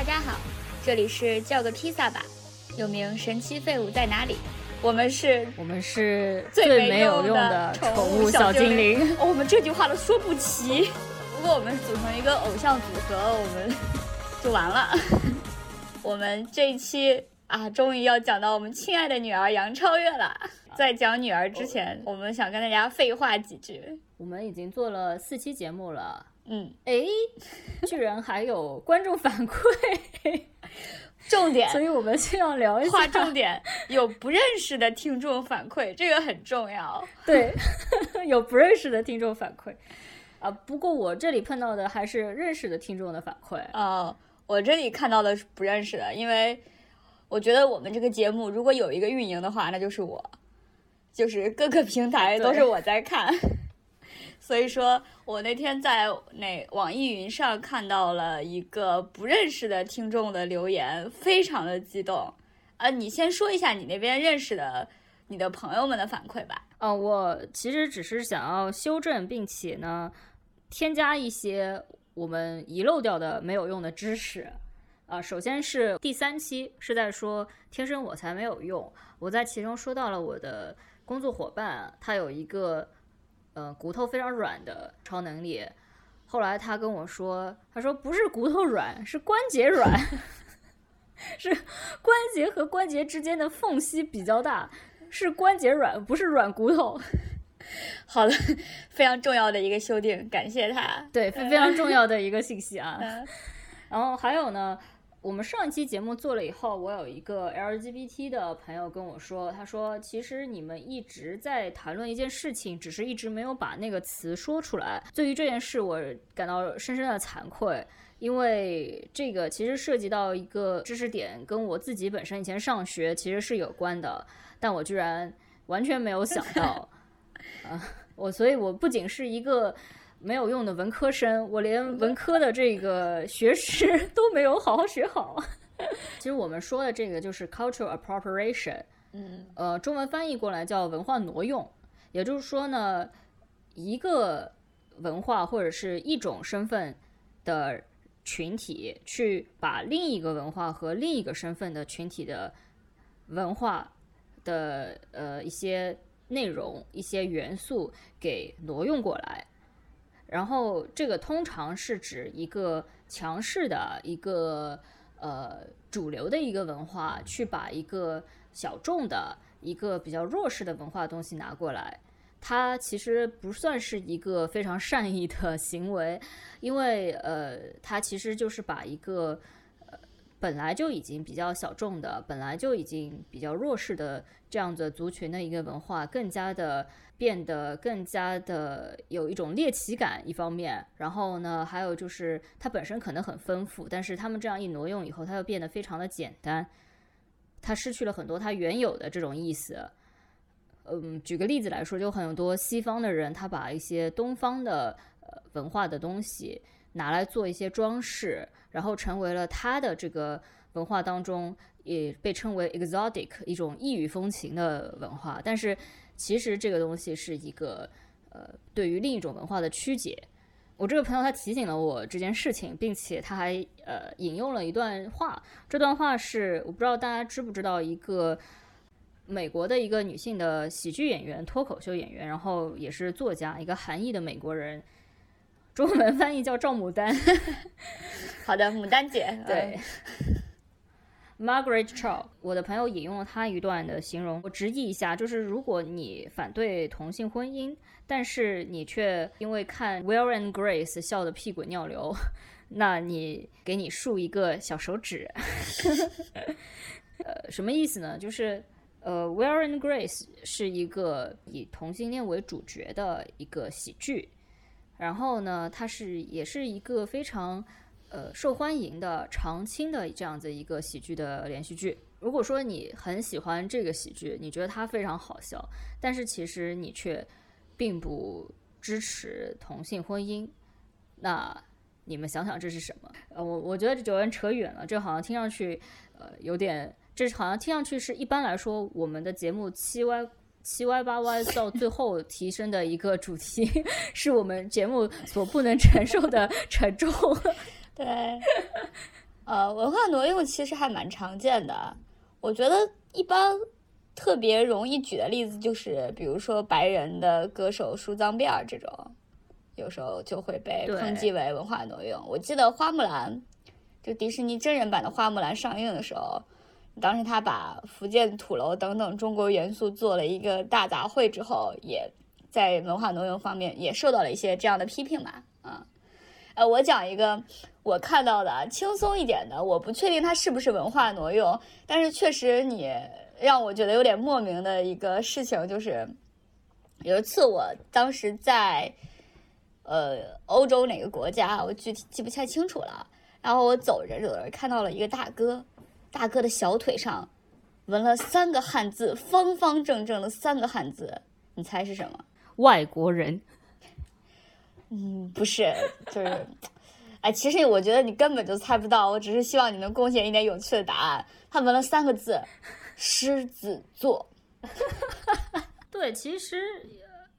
大家好，这里是叫个披萨吧，又名神奇废物在哪里？我们是我们是最没有用的宠物小精灵。哦，我们这句话都说不齐。如果我们组成一个偶像组合，我们就完了。我们这一期啊，终于要讲到我们亲爱的女儿杨超越了。在讲女儿之前，我们想跟大家废话几句。我们已经做了四期节目了，嗯，哎，居然还有观众反馈。重点，所以我们先要聊一下。划重点，有不认识的听众反馈，这个很重要。对，有不认识的听众反馈。啊，不过我这里碰到的还是认识的听众的反馈。啊，我这里看到的是不认识的，因为我觉得我们这个节目如果有一个运营的话，那就是我，就是各个平台都是我在看。所以说我那天在那网易云上看到了一个不认识的听众的留言，非常的激动。呃，你先说一下你那边认识的你的朋友们的反馈吧。呃，我其实只是想要修正，并且呢，添加一些我们遗漏掉的没有用的知识。啊，首先是第三期是在说天生我材没有用，我在其中说到了我的工作伙伴，他有一个。呃，骨头非常软的超能力。后来他跟我说，他说不是骨头软，是关节软，是关节和关节之间的缝隙比较大，是关节软，不是软骨头。好的，非常重要的一个修订，感谢他。对，非常重要的一个信息啊。然后还有呢。我们上一期节目做了以后，我有一个 LGBT 的朋友跟我说，他说其实你们一直在谈论一件事情，只是一直没有把那个词说出来。对于这件事，我感到深深的惭愧，因为这个其实涉及到一个知识点，跟我自己本身以前上学其实是有关的，但我居然完全没有想到，啊，我所以，我不仅是一个。没有用的文科生，我连文科的这个学识 都没有好好学好。其实我们说的这个就是 cultural appropriation，嗯，呃，中文翻译过来叫文化挪用。也就是说呢，一个文化或者是一种身份的群体，去把另一个文化和另一个身份的群体的文化的呃一些内容、一些元素给挪用过来。然后，这个通常是指一个强势的一个呃主流的一个文化，去把一个小众的一个比较弱势的文化东西拿过来。它其实不算是一个非常善意的 行为，因为呃，它其实就是把一个呃本来就已经比较小众的、本来就已经比较弱势的这样的族群的一个文化，更加的。变得更加的有一种猎奇感，一方面，然后呢，还有就是它本身可能很丰富，但是他们这样一挪用以后，它又变得非常的简单，它失去了很多它原有的这种意思。嗯，举个例子来说，就很多西方的人，他把一些东方的呃文化的东西拿来做一些装饰，然后成为了他的这个文化当中也被称为 exotic 一种异域风情的文化，但是。其实这个东西是一个，呃，对于另一种文化的曲解。我这个朋友他提醒了我这件事情，并且他还呃引用了一段话。这段话是我不知道大家知不知道，一个美国的一个女性的喜剧演员、脱口秀演员，然后也是作家，一个韩裔的美国人，中文翻译叫赵牡丹。好的，牡丹姐，对。Margaret Cho，我的朋友引用了他一段的形容，我直译一下，就是如果你反对同性婚姻，但是你却因为看 Will and Grace 笑得屁滚尿流，那你给你竖一个小手指。呃，什么意思呢？就是呃，Will and Grace 是一个以同性恋为主角的一个喜剧，然后呢，它是也是一个非常。呃，受欢迎的常青的这样子一个喜剧的连续剧。如果说你很喜欢这个喜剧，你觉得它非常好笑，但是其实你却并不支持同性婚姻，那你们想想这是什么？呃，我我觉得这有点扯远了，这好像听上去呃有点，这好像听上去是一般来说我们的节目七歪七歪八歪到最后提升的一个主题，是我们节目所不能承受的沉重。对，呃，文化挪用其实还蛮常见的。我觉得一般特别容易举的例子就是，比如说白人的歌手梳脏辫儿这种，有时候就会被抨击为文化挪用。我记得花木兰，就迪士尼真人版的花木兰上映的时候，当时他把福建土楼等等中国元素做了一个大杂烩之后，也在文化挪用方面也受到了一些这样的批评吧。呃，我讲一个。我看到的轻松一点的，我不确定它是不是文化挪用，但是确实你让我觉得有点莫名的一个事情，就是有一次我当时在呃欧洲哪个国家，我具体记不太清楚了。然后我走着走着看到了一个大哥，大哥的小腿上纹了三个汉字，方方正正的三个汉字，你猜是什么？外国人？嗯，不是，就是。哎，其实我觉得你根本就猜不到，我只是希望你能贡献一点有趣的答案。他纹了三个字：狮子座。对，其实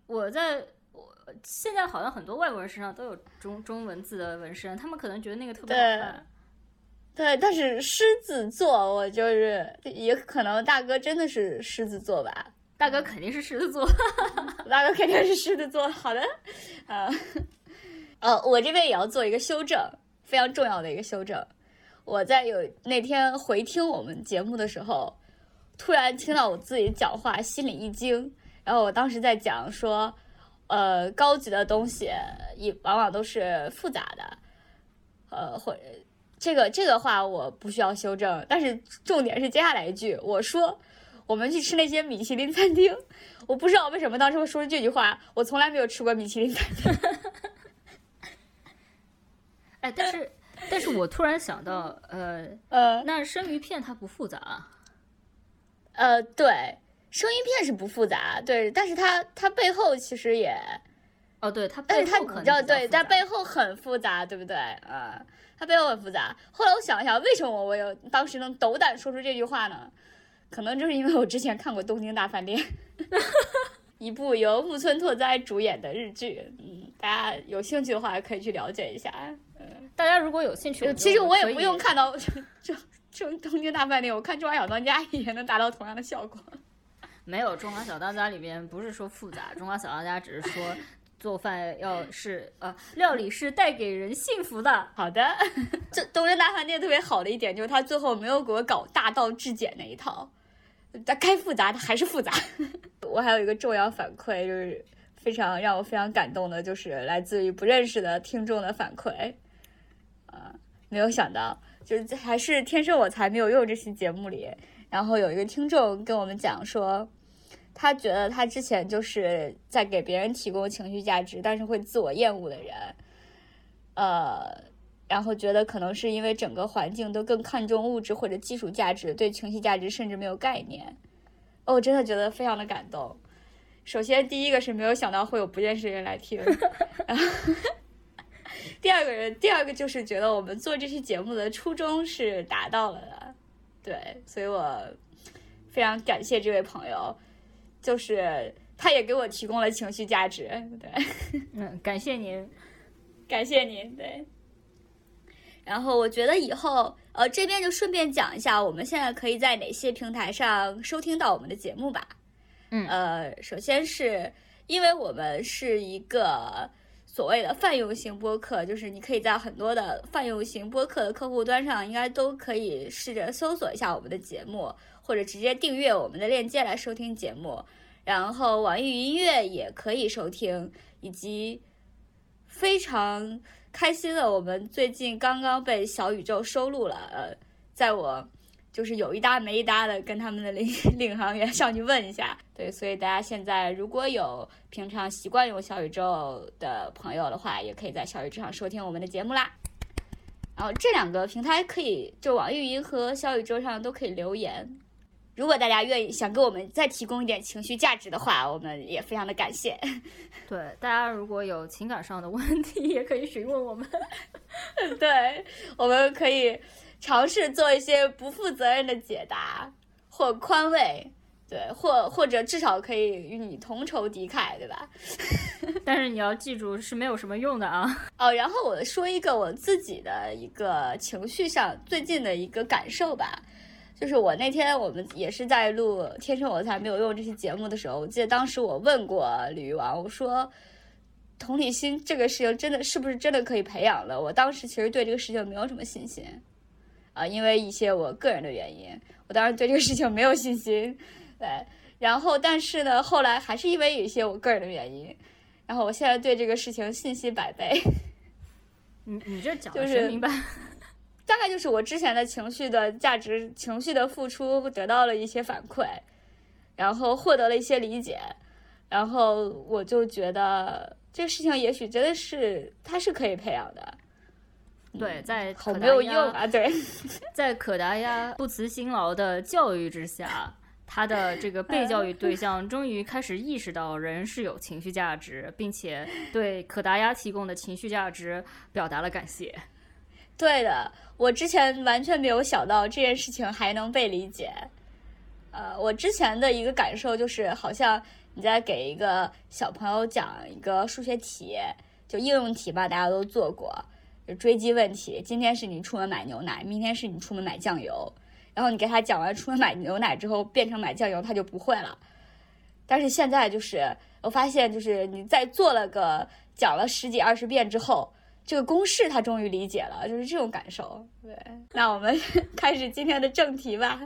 我在我现在好像很多外国人身上都有中中文字的纹身，他们可能觉得那个特别好看。对，但是狮子座，我就是也可能大哥真的是狮子座吧？大哥肯定是狮子座，大哥肯定是狮子座。好的，啊。呃，我这边也要做一个修正，非常重要的一个修正。我在有那天回听我们节目的时候，突然听到我自己讲话，心里一惊。然后我当时在讲说，呃，高级的东西一往往都是复杂的，呃，或这个这个话我不需要修正。但是重点是接下来一句，我说我们去吃那些米其林餐厅，我不知道为什么当时会说这句话，我从来没有吃过米其林餐厅。哎，但是，但是我突然想到，呃呃，那生鱼片它不复杂，呃，对，生鱼片是不复杂，对，但是它它背后其实也，哦，对，它，但是它比较对，但背后很复杂，对不对？啊，它背后很复杂。后来我想一想，为什么我有当时能斗胆说出这句话呢？可能就是因为我之前看过《东京大饭店》，一部由木村拓哉主演的日剧，嗯，大家有兴趣的话可以去了解一下。嗯大家如果有兴趣，其实我也不用看到 这这东京大饭店，我看《中华小当家》也能达到同样的效果。没有《中华小当家》里边不是说复杂，《中华小当家》只是说做饭要是呃料理是带给人幸福的。好的，这东京大饭店特别好的一点就是他最后没有给我搞大道至简那一套，它该复杂它还是复杂。我还有一个重要反馈，就是非常让我非常感动的，就是来自于不认识的听众的反馈。啊，没有想到，就是还是天生我材没有用这期节目里，然后有一个听众跟我们讲说，他觉得他之前就是在给别人提供情绪价值，但是会自我厌恶的人，呃，然后觉得可能是因为整个环境都更看重物质或者技术价值，对情绪价值甚至没有概念。哦，我真的觉得非常的感动。首先，第一个是没有想到会有不认识的人来听。第二个人，第二个就是觉得我们做这期节目的初衷是达到了的，对，所以我非常感谢这位朋友，就是他也给我提供了情绪价值，对，嗯，感谢您，感谢您，对。然后我觉得以后，呃，这边就顺便讲一下，我们现在可以在哪些平台上收听到我们的节目吧。嗯，呃，首先是因为我们是一个。所谓的泛用型播客，就是你可以在很多的泛用型播客的客户端上，应该都可以试着搜索一下我们的节目，或者直接订阅我们的链接来收听节目。然后网易云音乐也可以收听，以及非常开心的，我们最近刚刚被小宇宙收录了。呃，在我。就是有一搭没一搭的跟他们的领 领航员上去问一下，对，所以大家现在如果有平常习惯用小宇宙的朋友的话，也可以在小宇宙上收听我们的节目啦。然后这两个平台可以，就网易云和小宇宙上都可以留言。如果大家愿意想给我们再提供一点情绪价值的话，我们也非常的感谢。对，大家如果有情感上的问题，也可以询问我们。对，我们可以。尝试做一些不负责任的解答或宽慰，对，或或者至少可以与你同仇敌忾，对吧？但是你要记住是没有什么用的啊。哦，然后我说一个我自己的一个情绪上最近的一个感受吧，就是我那天我们也是在录《天生我材没有用》这期节目的时候，我记得当时我问过鲤鱼王，我说同理心这个事情真的是不是真的可以培养的？我当时其实对这个事情没有什么信心啊，因为一些我个人的原因，我当时对这个事情没有信心。对，然后但是呢，后来还是因为有一些我个人的原因，然后我现在对这个事情信心百倍。你你这讲的是明白？大概就是我之前的情绪的价值、情绪的付出得到了一些反馈，然后获得了一些理解，然后我就觉得这个事情也许真的是它是可以培养的。对，在好没有用啊！对，在可达鸭不辞辛劳的教育之下，他的这个被教育对象终于开始意识到人是有情绪价值，并且对可达鸭提供的情绪价值表达了感谢。对的，我之前完全没有想到这件事情还能被理解。呃，我之前的一个感受就是，好像你在给一个小朋友讲一个数学题，就应用题吧，大家都做过。追击问题，今天是你出门买牛奶，明天是你出门买酱油，然后你给他讲完出门买牛奶之后，变成买酱油，他就不会了。但是现在就是我发现，就是你在做了个讲了十几二十遍之后，这个公式他终于理解了，就是这种感受。对，那我们 开始今天的正题吧。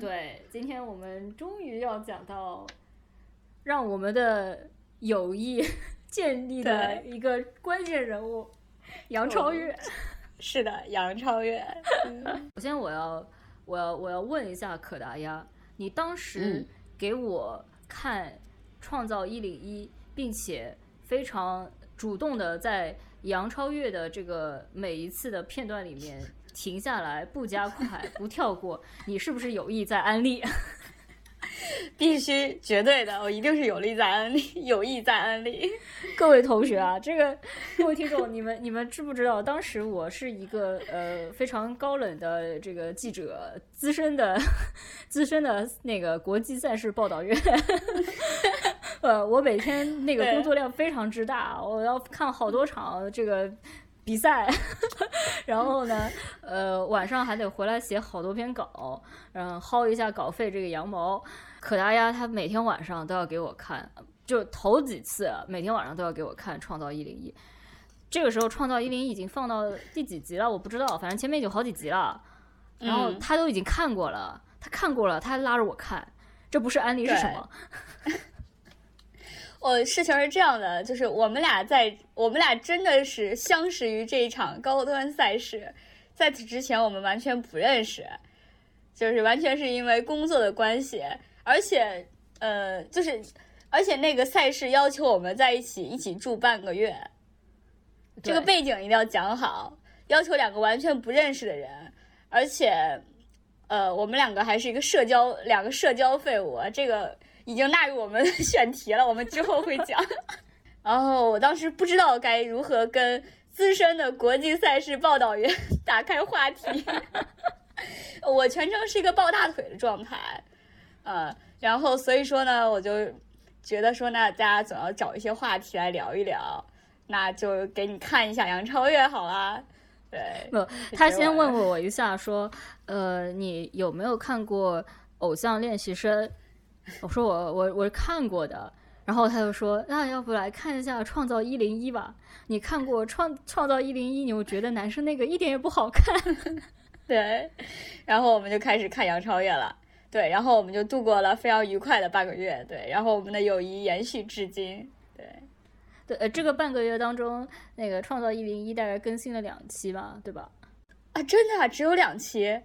对，今天我们终于要讲到让我们的友谊 建立的一个关键人物。杨超越，是的，杨超越。首先，我要，我要，我要问一下可达鸭，你当时给我看《创造一零一》，并且非常主动的在杨超越的这个每一次的片段里面停下来，不加快，不跳过，你是不是有意在安利？必须绝对的，我一定是有利在安利，有意在安利。各位同学啊，这个各位听众，你们你们知不知道？当时我是一个呃非常高冷的这个记者，资深的 资深的那个国际赛事报道员。呃，我每天那个工作量非常之大，我要看好多场这个比赛，然后呢，呃，晚上还得回来写好多篇稿，然后薅一下稿费这个羊毛。可达鸭他每天晚上都要给我看，就头几次每天晚上都要给我看《创造一零一》。这个时候，《创造一零一》已经放到第几集了？我不知道，反正前面有好几集了。然后他都已经看过了，他看过了，他还拉着我看，这不是安利是什么？我 事情是这样的，就是我们俩在，我们俩真的是相识于这一场高端赛事，在此之前我们完全不认识，就是完全是因为工作的关系。而且，呃，就是，而且那个赛事要求我们在一起一起住半个月，这个背景一定要讲好。要求两个完全不认识的人，而且，呃，我们两个还是一个社交两个社交废物，这个已经纳入我们选题了，我们之后会讲。然后我当时不知道该如何跟资深的国际赛事报道员 打开话题，我全程是一个抱大腿的状态。呃，然后所以说呢，我就觉得说，那大家总要找一些话题来聊一聊，那就给你看一下杨超越好啦。对，不，他先问过我一下，说，呃，你有没有看过《偶像练习生》？我说我我我看过的。然后他就说，那要不来看一下《创造一零一》吧？你看过《创创造一零一》，你又觉得男生那个一点也不好看。对，然后我们就开始看杨超越了。对，然后我们就度过了非常愉快的半个月。对，然后我们的友谊延续至今。对，对，呃，这个半个月当中，那个《创造一零一》大概更新了两期吧，对吧？啊，真的只有两期？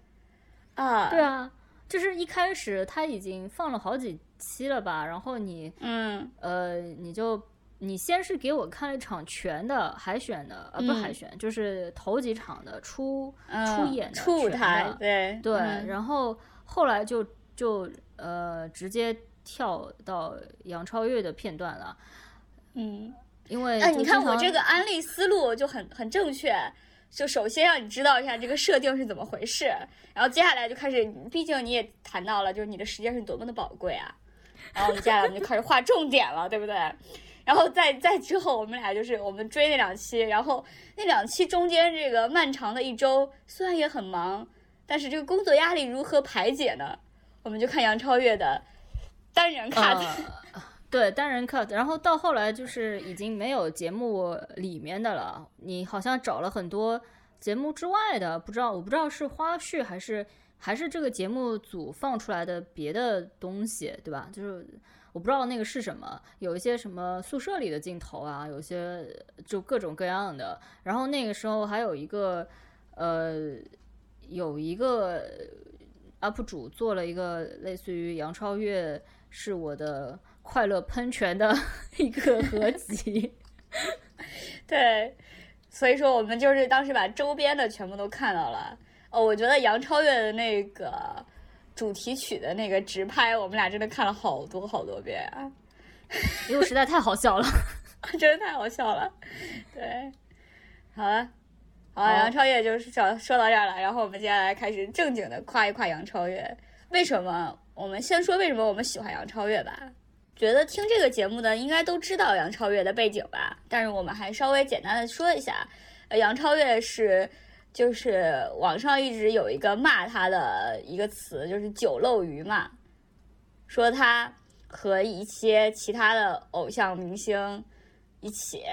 啊，对啊，就是一开始他已经放了好几期了吧？然后你，嗯，呃，你就你先是给我看了一场全的海选的，呃，不是海选，就是头几场的初初演的初舞台，对对，然后。后来就就呃直接跳到杨超越的片段了，嗯，因为哎，你看我这个安利思路就很很正确，就首先让你知道一下这个设定是怎么回事，然后接下来就开始，毕竟你也谈到了，就是你的时间是多么的宝贵啊。然后我们接下来我们就开始划重点了，对不对？然后再再之后，我们俩就是我们追那两期，然后那两期中间这个漫长的一周，虽然也很忙，但是这个工作压力如何排解呢？我们就看杨超越的单人 cut，、呃对，单人 cut，然后到后来就是已经没有节目里面的了，你好像找了很多节目之外的，不知道我不知道是花絮还是还是这个节目组放出来的别的东西，对吧？就是我不知道那个是什么，有一些什么宿舍里的镜头啊，有些就各种各样的。然后那个时候还有一个呃，有一个 UP 主做了一个类似于杨超越是我的快乐喷泉的 一个合集。对，所以说我们就是当时把周边的全部都看到了。哦，我觉得杨超越的那个主题曲的那个直拍，我们俩真的看了好多好多遍啊，因为实在太好笑了。真的太好笑了。对，好了，好杨超越就是说说到这儿了，然后我们接下来开始正经的夸一夸杨超越。为什么？我们先说为什么我们喜欢杨超越吧。觉得听这个节目的应该都知道杨超越的背景吧，但是我们还稍微简单的说一下，呃，杨超越是就是网上一直有一个骂他的一个词，就是酒漏鱼嘛，说他和一些其他的偶像明星一起，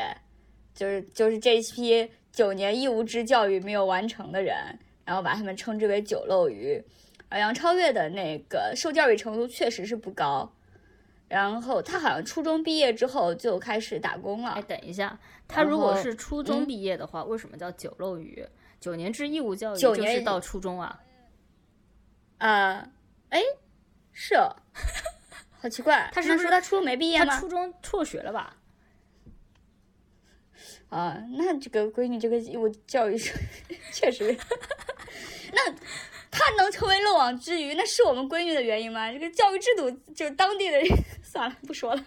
就是就是这批九年义务制教育没有完成的人，然后把他们称之为九漏鱼。而杨超越的那个受教育程度确实是不高，然后他好像初中毕业之后就开始打工了哎，。等一下，他如果是初中毕业的话，为什么叫九漏鱼？九年制义务教育就是到初中啊？啊，哎，是哦，好奇怪，他是不是那说他初中没毕业吗？他初中辍学了吧？啊，那这个闺女这个义务教育是 确实，那她能成为漏网之鱼，那是我们闺女的原因吗？这个教育制度就是当地的人，算了，不说了。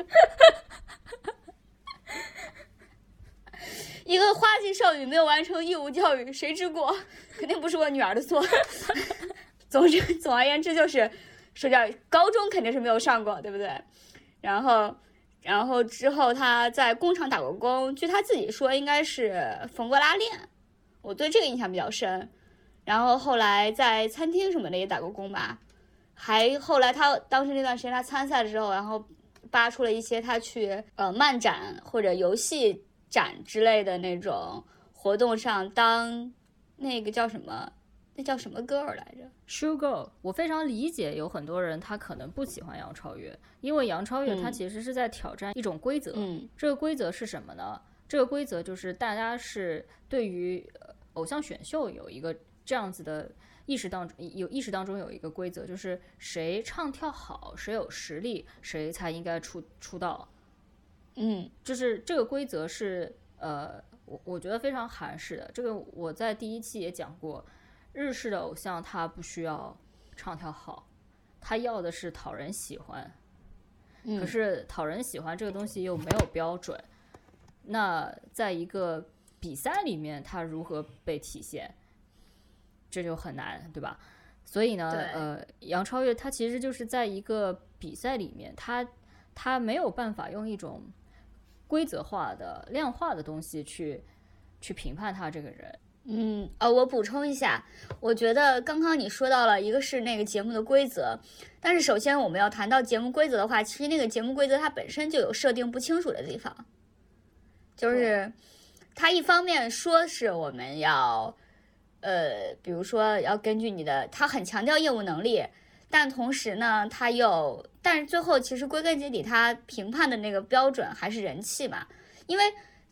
一个花季少女没有完成义务教育，谁之过？肯定不是我女儿的错。总之，总而言之就是，说教高中肯定是没有上过，对不对？然后，然后之后他在工厂打过工，据他自己说应该是缝过拉链，我对这个印象比较深。然后后来在餐厅什么的也打过工吧，还后来他当时那段时间他参赛的时候，然后扒出了一些他去呃漫展或者游戏展之类的那种活动上当那个叫什么，那叫什么 girl 来着？Sugar，我非常理解有很多人他可能不喜欢杨超越，因为杨超越他嗯其实是在挑战一种规则。嗯这个规则是什么呢？这个规则就是大家是对于呃偶像选秀有一个这样子的意识当中有意识当中有一个规则，就是谁唱跳好，谁有实力，谁才应该出出道。嗯就是这个规则是呃，我我觉得非常韩式的。这个我在第一期也讲过，日式的偶像他不需要唱跳好，他要的是讨人喜欢。嗯，可是讨人喜欢这个东西又没有标准，那在一个比赛里面，他如何被体现，这就很难，对吧？所以呢，呃，杨超越他其实就是在一个比赛里面，他他没有办法用一种规则化的、量化的东西去去评判他这个人。嗯，呃，我补充一下，我觉得刚刚你说到了一个是那个节目的规则，但是首先我们要谈到节目规则的话，其实那个节目规则它本身就有设定不清楚的地方，就是它一方面说是我们要，呃，比如说要根据你的，它很强调业务能力，但同时呢，它又，但是最后其实归根结底，它评判的那个标准还是人气嘛，因为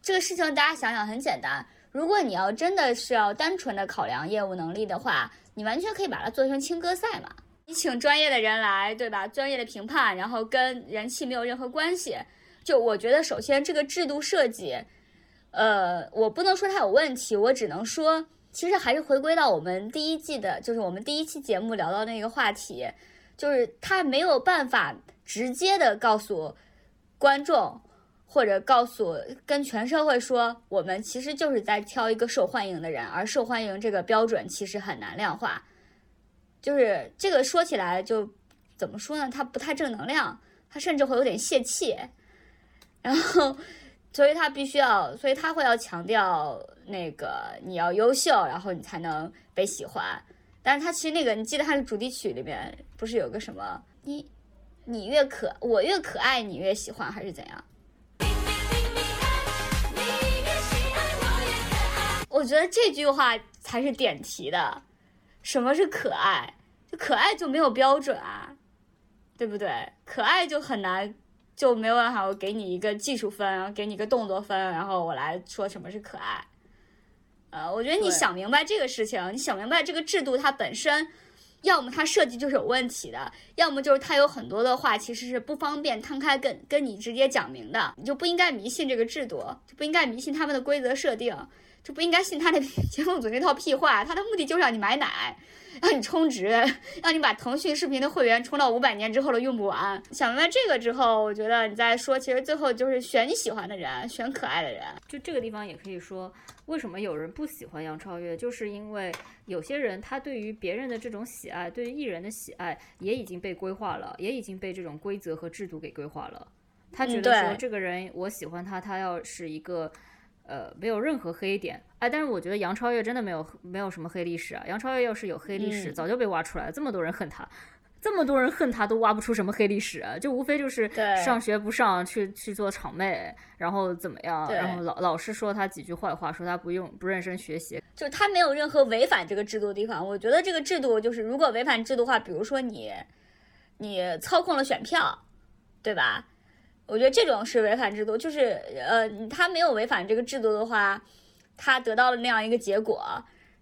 这个事情大家想想很简单。如果你要真的是要单纯的考量业务能力的话，你完全可以把它做成青歌赛嘛。你请专业的人来，对吧？专业的评判，然后跟人气没有任何关系。就我觉得，首先这个制度设计，呃，我不能说它有问题，我只能说，其实还是回归到我们第一季的，就是我们第一期节目聊到那个话题，就是它没有办法直接的告诉观众。或者告诉跟全社会说，我们其实就是在挑一个受欢迎的人，而受欢迎这个标准其实很难量化。就是这个说起来就怎么说呢？它不太正能量，它甚至会有点泄气。然后，所以他必须要，所以他会要强调那个你要优秀，然后你才能被喜欢。但是他其实那个，你记得他的主题曲里面不是有个什么你你越可我越可爱，你越喜欢，还是怎样？我觉得这句话才是点题的。什么是可爱？就可爱就没有标准啊，对不对？可爱就很难，就没有办法我给你一个技术分，然后给你一个动作分，然后我来说什么是可爱。呃，我觉得你想明白这个事情，你想明白这个制度它本身，要么它设计就是有问题的，要么就是它有很多的话其实是不方便摊开跟跟你直接讲明的，你就不应该迷信这个制度，就不应该迷信他们的规则设定。就不应该信他那节目组那套屁话，他的目的就是让你买奶，让你充值，让你把腾讯视频的会员充到五百年之后都用不完。想明白这个之后，我觉得你再说，其实最后就是选你喜欢的人，选可爱的人。就这个地方也可以说，为什么有人不喜欢杨超越，就是因为有些人他对于别人的这种喜爱，对于艺人的喜爱也已经被规划了，也已经被这种规则和制度给规划了。他觉得说这个人我喜欢他，他要是一个。呃，没有任何黑点，哎，但是我觉得杨超越真的没有没有什么黑历史啊。杨超越要是有黑历史，早就被挖出来了。这么多人恨他，这么多人恨他，都挖不出什么黑历史，就无非就是上学不上，去去做场妹，然后怎么样，然后老老师说他几句坏话，说他不用不认真学习，就他没有任何违反这个制度的地方。我觉得这个制度就是，如果违反制度的话，比如说你你操控了选票，对吧？我觉得这种是违反制度，就是呃，他没有违反这个制度的话，他得到了那样一个结果，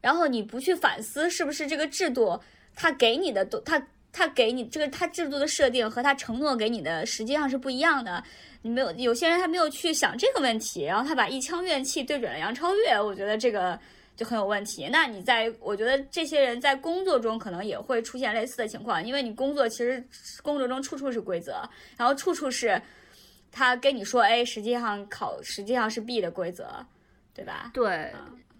然后你不去反思是不是这个制度他给你的都，他他给你这个他制度的设定和他承诺给你的实际上是不一样的。你没有有些人他没有去想这个问题，然后他把一腔怨气对准了杨超越，我觉得这个就很有问题。那你在我觉得这些人在工作中可能也会出现类似的情况，因为你工作其实工作中处处是规则，然后处处是。他跟你说 A，实际上考实际上是 B 的规则，对吧？对。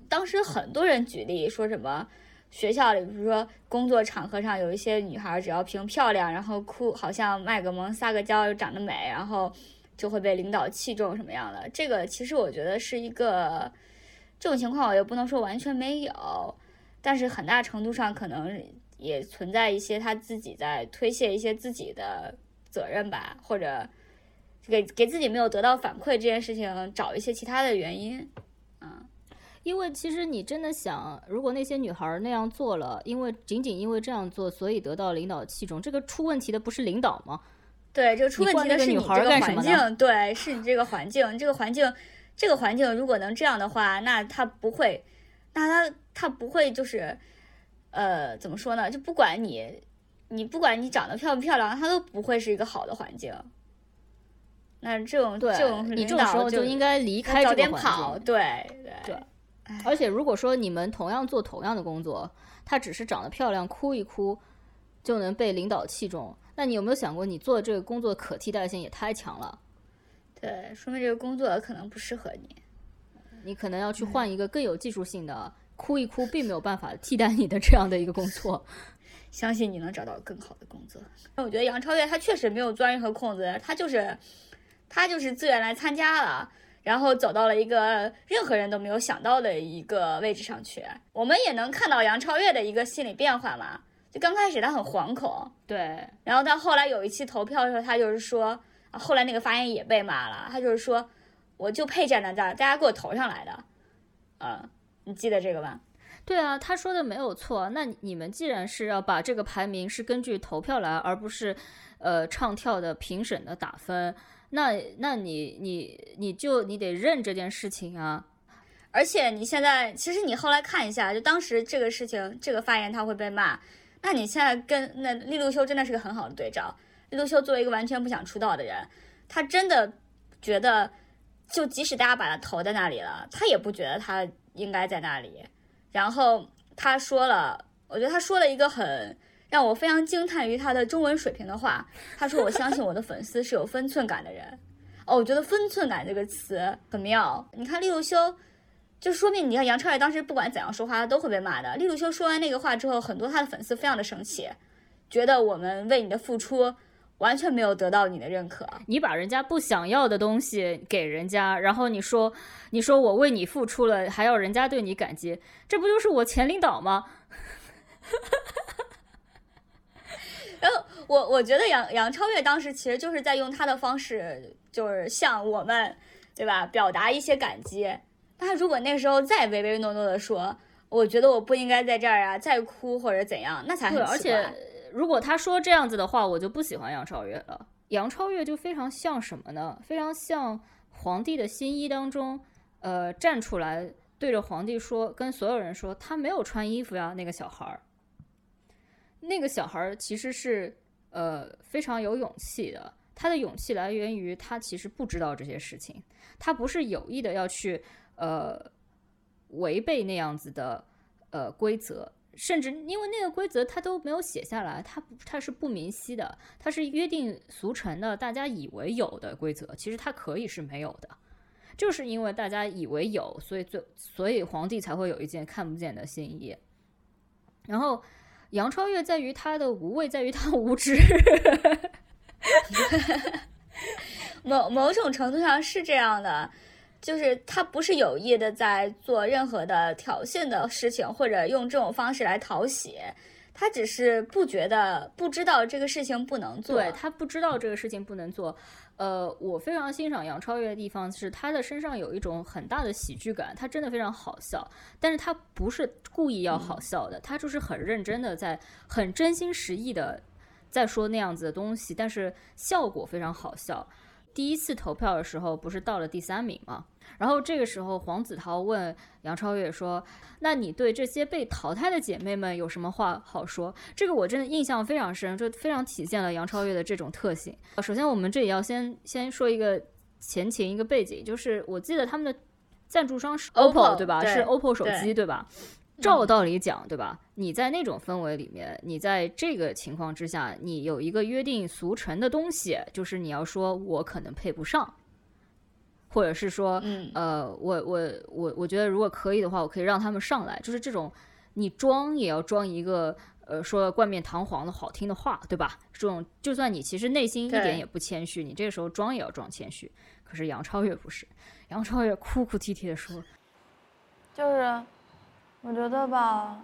当时很多人举例说什么学校里，比如说工作场合上有一些女孩，只要凭漂亮，然后哭，好像卖个萌、撒个娇又长得美，然后就会被领导器重什么样的。这个其实我觉得是一个这种情况，我也不能说完全没有，但是很大程度上可能也存在一些他自己在推卸一些自己的责任吧，或者。给给自己没有得到反馈这件事情找一些其他的原因，嗯，因为其实你真的想，如果那些女孩那样做了，因为仅仅因为这样做，所以得到领导器重，这个出问题的不是领导吗？对，这个出问题的是你这个环境，对，是你这个环境，这个环境，这个环境如果能这样的话，那他不会，那他他不会就是，呃，怎么说呢？就不管你，你不管你长得漂不漂亮，他都不会是一个好的环境。那这种这种你这种时候就应该离开这个环境。对对对。而且如果说你们同样做同样的工作，她只是长得漂亮，哭一哭就能被领导器重，那你有没有想过，你做这个工作可替代性也太强了？对，说明这个工作可能不适合你，你可能要去换一个更有技术性的，哭一哭并没有办法替代你的这样的一个工作。相信你能找到更好的工作。那我觉得杨超越她确实没有钻任何空子，她就是。他就是自愿来参加了，然后走到了一个任何人都没有想到的一个位置上去。我们也能看到杨超越的一个心理变化嘛。就刚开始他很惶恐，对。然后到后来有一期投票的时候，他就是说，后来那个发言也被骂了。他就是说，我就配站在这儿，大家给我投上来的。嗯，你记得这个吧？对啊，他说的没有错。那你们既然是要把这个排名是根据投票来，而不是呃唱跳的评审的打分。那那你你你就你得认这件事情啊，而且你现在其实你后来看一下，就当时这个事情这个发言他会被骂，那你现在跟那利路修真的是个很好的对照。利路修作为一个完全不想出道的人，他真的觉得，就即使大家把他投在那里了，他也不觉得他应该在那里。然后他说了，我觉得他说了一个很。让我非常惊叹于他的中文水平的话，他说：“我相信我的粉丝是有分寸感的人。”哦，我觉得“分寸感”这个词很妙。你看利路修，就说明你看杨超越当时不管怎样说话，他都会被骂的。利路修说完那个话之后，很多他的粉丝非常的生气，觉得我们为你的付出完全没有得到你的认可。你把人家不想要的东西给人家，然后你说你说我为你付出了，还要人家对你感激，这不就是我前领导吗？然后我我觉得杨杨超越当时其实就是在用他的方式，就是向我们，对吧，表达一些感激。他如果那时候再唯唯诺诺的说，我觉得我不应该在这儿啊，再哭或者怎样，那才很而且如果他说这样子的话，我就不喜欢杨超越了。杨超越就非常像什么呢？非常像皇帝的新衣当中，呃，站出来对着皇帝说，跟所有人说他没有穿衣服呀，那个小孩儿。那个小孩其实是呃非常有勇气的，他的勇气来源于他其实不知道这些事情，他不是有意的要去呃违背那样子的呃规则，甚至因为那个规则他都没有写下来，他他是不明晰的，他是约定俗成的，大家以为有的规则，其实他可以是没有的，就是因为大家以为有，所以最所以皇帝才会有一件看不见的新衣，然后。杨超越在于他的无畏，在于他无知。某某种程度上是这样的，就是他不是有意的在做任何的挑衅的事情，或者用这种方式来讨喜。他只是不觉得，不知道这个事情不能做。对他不知道这个事情不能做。呃，我非常欣赏杨超越的地方是他的身上有一种很大的喜剧感，他真的非常好笑，但是他不是故意要好笑的，他就是很认真的在很真心实意的在说那样子的东西，但是效果非常好笑。第一次投票的时候不是到了第三名吗？然后这个时候黄子韬问杨超越说：“那你对这些被淘汰的姐妹们有什么话好说？”这个我真的印象非常深，就非常体现了杨超越的这种特性。首先，我们这里要先先说一个前情，一个背景，就是我记得他们的赞助商是 OPPO，对吧？是 OPPO 手机，对吧？照道理讲，对吧？你在那种氛围里面，你在这个情况之下，你有一个约定俗成的东西，就是你要说我可能配不上。或者是说，呃，我我我我觉得如果可以的话，我可以让他们上来，就是这种，你装也要装一个，呃，说冠冕堂皇的好听的话，对吧？这种就算你其实内心一点也不谦虚，你这个时候装也要装谦虚。可是杨超越不是，杨超越哭哭啼啼的说，就是，我觉得吧，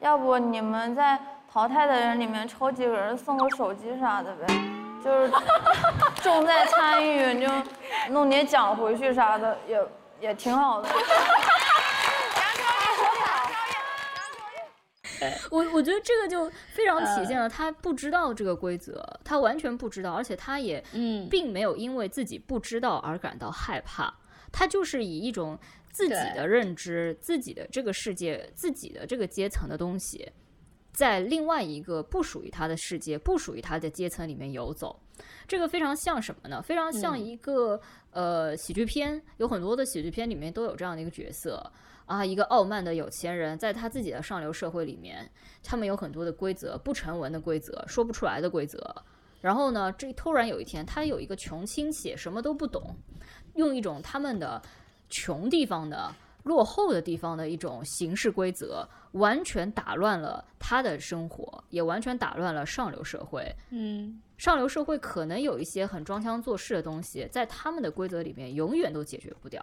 要不你们在淘汰的人里面抽几个人送个手机啥的呗。就是重在参与，你就弄点奖回去啥的，也也挺好的。我我觉得这个就非常体现了他不知道这个规则，他完全不知道，而且他也并没有因为自己不知道而感到害怕，他就是以一种自己的认知、自己的这个世界、自己的这个阶层的东西。在另外一个不属于他的世界、不属于他的阶层里面游走，这个非常像什么呢？非常像一个呃喜剧片，有很多的喜剧片里面都有这样的一个角色啊，一个傲慢的有钱人，在他自己的上流社会里面，他们有很多的规则，不成文的规则，说不出来的规则。然后呢，这突然有一天，他有一个穷亲戚，什么都不懂，用一种他们的穷地方的。落后的地方的一种行事规则，完全打乱了他的生活，也完全打乱了上流社会。嗯，上流社会可能有一些很装腔作势的东西，在他们的规则里面永远都解决不掉。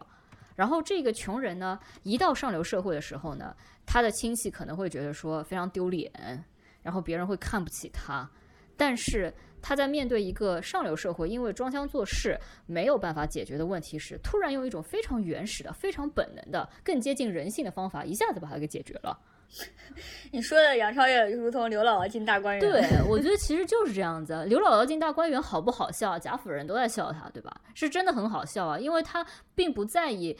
然后这个穷人呢，一到上流社会的时候呢，他的亲戚可能会觉得说非常丢脸，然后别人会看不起他，但是。他在面对一个上流社会因为装腔作势没有办法解决的问题时，突然用一种非常原始的、非常本能的、更接近人性的方法，一下子把它给解决了。你说的杨超越如同刘姥姥进大观园，对我觉得 其实就是这样子。刘姥姥进大观园好不好笑？贾府人都在笑他，对吧？是真的很好笑啊，因为他并不在意。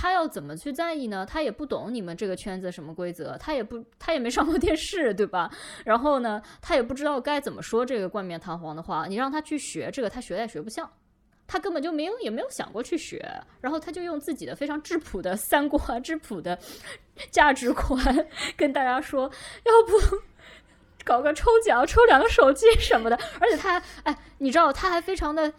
他要怎么去在意呢？他也不懂你们这个圈子什么规则，他也不，他也没上过电视，对吧？然后呢，他也不知道该怎么说这个冠冕堂皇的话。你让他去学这个，他学也学不像，他根本就没有，也没有想过去学。然后他就用自己的非常质朴的三观、质朴的价值观跟大家说，要不 搞个抽奖，抽两个手机什么的。而且他，哎，你知道，他还非常的。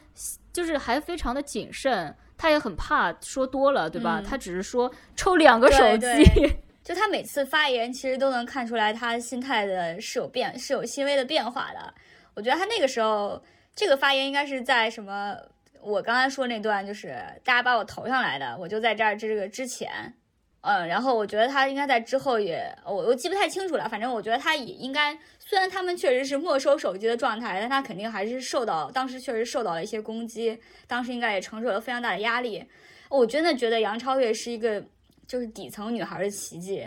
就是还非常的谨慎，他也很怕说多了，对吧？嗯他只是说抽两个手机，对 就他每次发言，其实都能看出来他心态的是有变，是有细微的变化的。我觉得他那个时候这个发言应该是在什么？我刚才说那段就是大家把我投上来的，我就在这儿这个之前，嗯，然后我觉得他应该在之后也，我我记不太清楚了，反正我觉得他也应该，虽然他们确实是没收手机的状态，但他肯定还是受到当时确实受到了一些攻击，当时应该也承受了非常大的压力。我真的觉得杨超越是一个就是底层女孩的奇迹，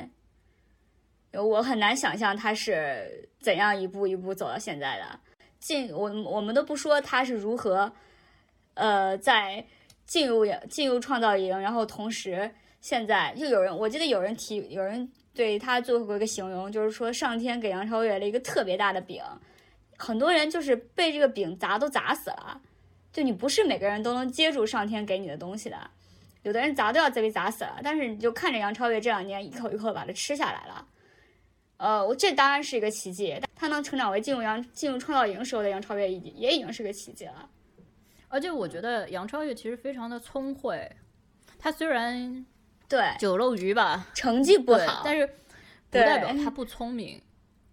我很难想象她是怎样一步一步走到现在的。进我我们都不说她是如何，呃，在进入进入创造营，然后同时现在就有人，我记得有人提，有人对他做过一个形容，就是说上天给杨超越了一个特别大的饼，很多人就是被这个饼砸都砸死了，就你不是每个人都能接住上天给你的东西的。有的人砸都要再被砸死了，但是你就看着杨超越这两年一口一口把它吃下来了，呃，我这当然是一个奇迹。他能成长为进入杨进入创造营时候的杨超越，已经也已经是个奇迹了。而且我觉得杨超越其实非常的聪慧，她虽然对，酒肉鱼吧，成绩不好，但是不代表他不聪明，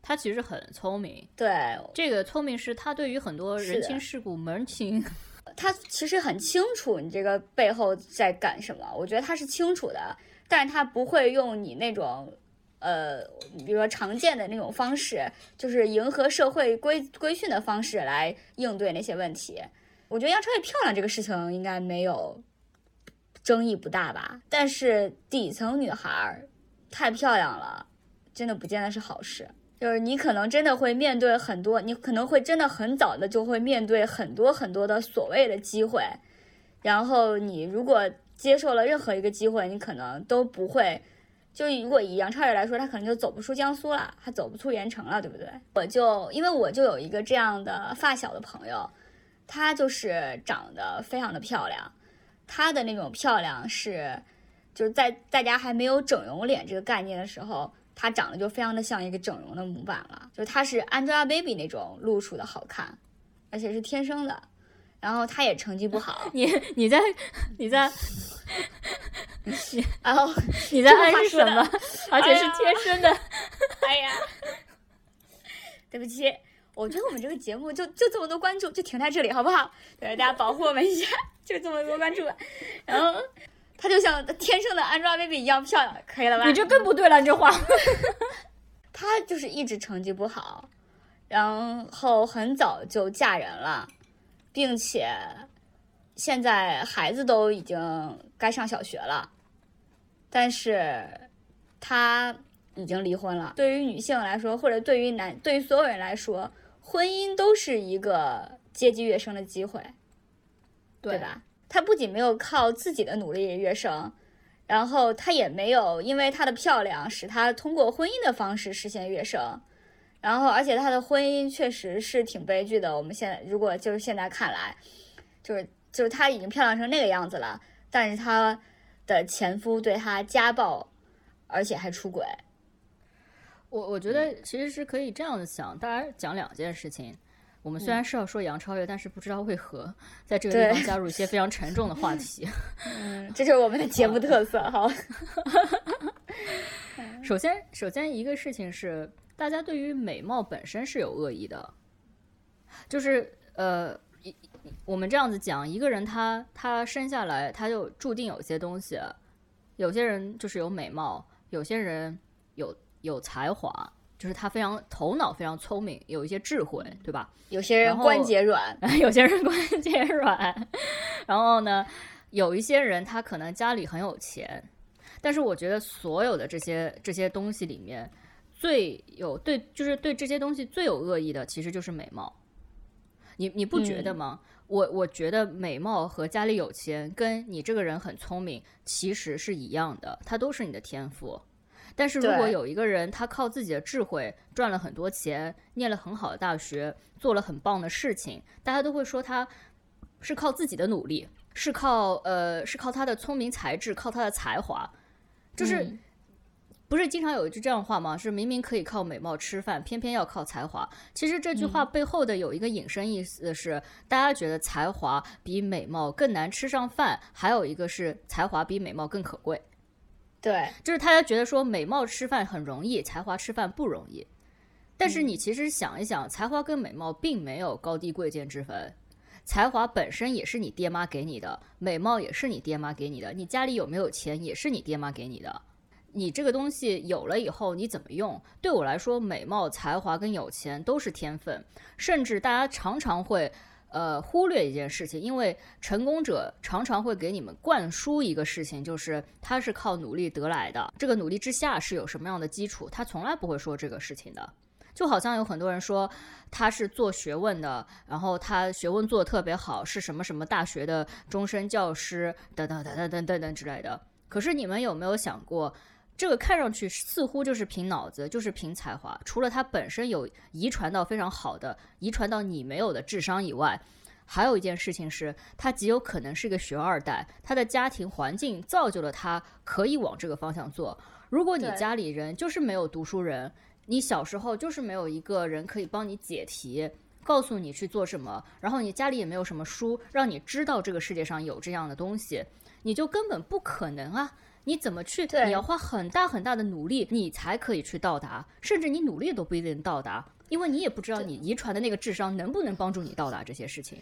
他其实很聪明。对这个聪明是他对于很多人情世故门清，他其实很清楚你这个背后在干什么，我觉得他是清楚的，但是他不会用你那种。呃，比如说常见的那种方式，就是迎合社会规规训的方式来应对那些问题。我觉得杨超越漂亮这个事情应该没有争议不大吧，但是底层女孩儿太漂亮了，真的不见得是好事。就是你可能真的会面对很多，你可能会真的很早的就会面对很多很多的所谓的机会，然后你如果接受了任何一个机会，你可能都不会。就如果以杨超越来说，她可能就走不出江苏了，她走不出盐城了，对不对？我就因为我就有一个这样的发小的朋友，她就是长得非常的漂亮，她的那种漂亮是，就是在大家还没有整容脸这个概念的时候，她长得就非常的像一个整容的模板了，就是她是 Angelababy 那种路数的好看，而且是天生的。然后她也成绩不好，你你在你在然后你在这个暗示什么？而且是天生的。哎呀，对不起，我觉得我们这个节目就就这么多关注，就停在这里好不好？对，大家保护我们一下，就这么多关注。然后她就像天生的 Angelababy 一样漂亮，可以了吧？你这更不对了，你这话。她就是一直成绩不好，然后很早就嫁人了，并且现在孩子都已经该上小学了，但是她已经离婚了。对于女性来说，或者对于男，对于所有人来说，婚姻都是一个阶级跃升的机会，对吧？她不仅没有靠自己的努力跃升，然后她也没有因为她的漂亮使她通过婚姻的方式实现跃升，然后而且她的婚姻确实是挺悲剧的。我们现在如果就是现在看来，就是就是她已经漂亮成那个样子了，但是她的前夫对她家暴，而且还出轨。我我觉得其实是可以这样子想，大家讲两件事情。我们虽然是要说杨超越，但是不知道为何在这个地方加入一些非常沉重的话题。嗯，这就是我们的节目特色哈。首先，首先一个事情是，大家对于美貌本身是有恶意的，就是呃，一我们这样子讲，一个人他他生下来他就注定有些东西，有些人就是有美貌，有些人有有才华，就是他非常头脑非常聪明，有一些智慧，对吧？有些人关节软，有些人关节软，然后呢，有一些人他可能家里很有钱，但是我觉得所有的这些这些东西里面，最有对就是对这些东西最有恶意的，其实就是美貌。你你不觉得吗？我我觉得美貌和家里有钱，跟你这个人很聪明，其实是一样的，它都是你的天赋。但是如果有一个人他靠自己的智慧赚了很多钱，念了很好的大学，做了很棒的事情，大家都会说他是靠自己的努力，是靠呃是靠他的聪明才智，靠他的才华，就是、嗯不是经常有一句这样的话吗？是明明可以靠美貌吃饭，偏偏要靠才华。其实这句话背后的有一个引申意思是，大家觉得才华比美貌更难吃上饭，还有一个是才华比美貌更可贵。对，就是大家觉得说美貌吃饭很容易，才华吃饭不容易。但是你其实想一想，才华跟美貌并没有高低贵贱之分。才华本身也是你爹妈给你的，美貌也是你爹妈给你的，你家里有没有钱也是你爹妈给你的。你这个东西有了以后，你怎么用？对我来说，美貌、才华跟有钱都是天分，甚至大家常常会呃忽略一件事情，因为成功者常常会给你们灌输一个事情，就是他是靠努力得来的，这个努力之下是有什么样的基础，他从来不会说这个事情的。就好像有很多人说他是做学问的，然后他学问做的特别好，是什么什么大学的终身教师，等等等等等等等之类的。可是你们有没有想过？这个看上去似乎就是凭脑子，就是凭才华。除了他本身有遗传到非常好的、遗传到你没有的智商以外，还有一件事情是，他极有可能是一个学二代，他的家庭环境造就了他可以往这个方向做。如果你家里人就是没有读书人，你小时候就是没有一个人可以帮你解题，告诉你去做什么，然后你家里也没有什么书让你知道这个世界上有这样的东西，你就根本不可能啊。你怎么去？你要花很大很大的努力，你才可以去到达，甚至你努力都不一定到达，因为你也不知道你遗传的那个智商能不能帮助你到达这些事情。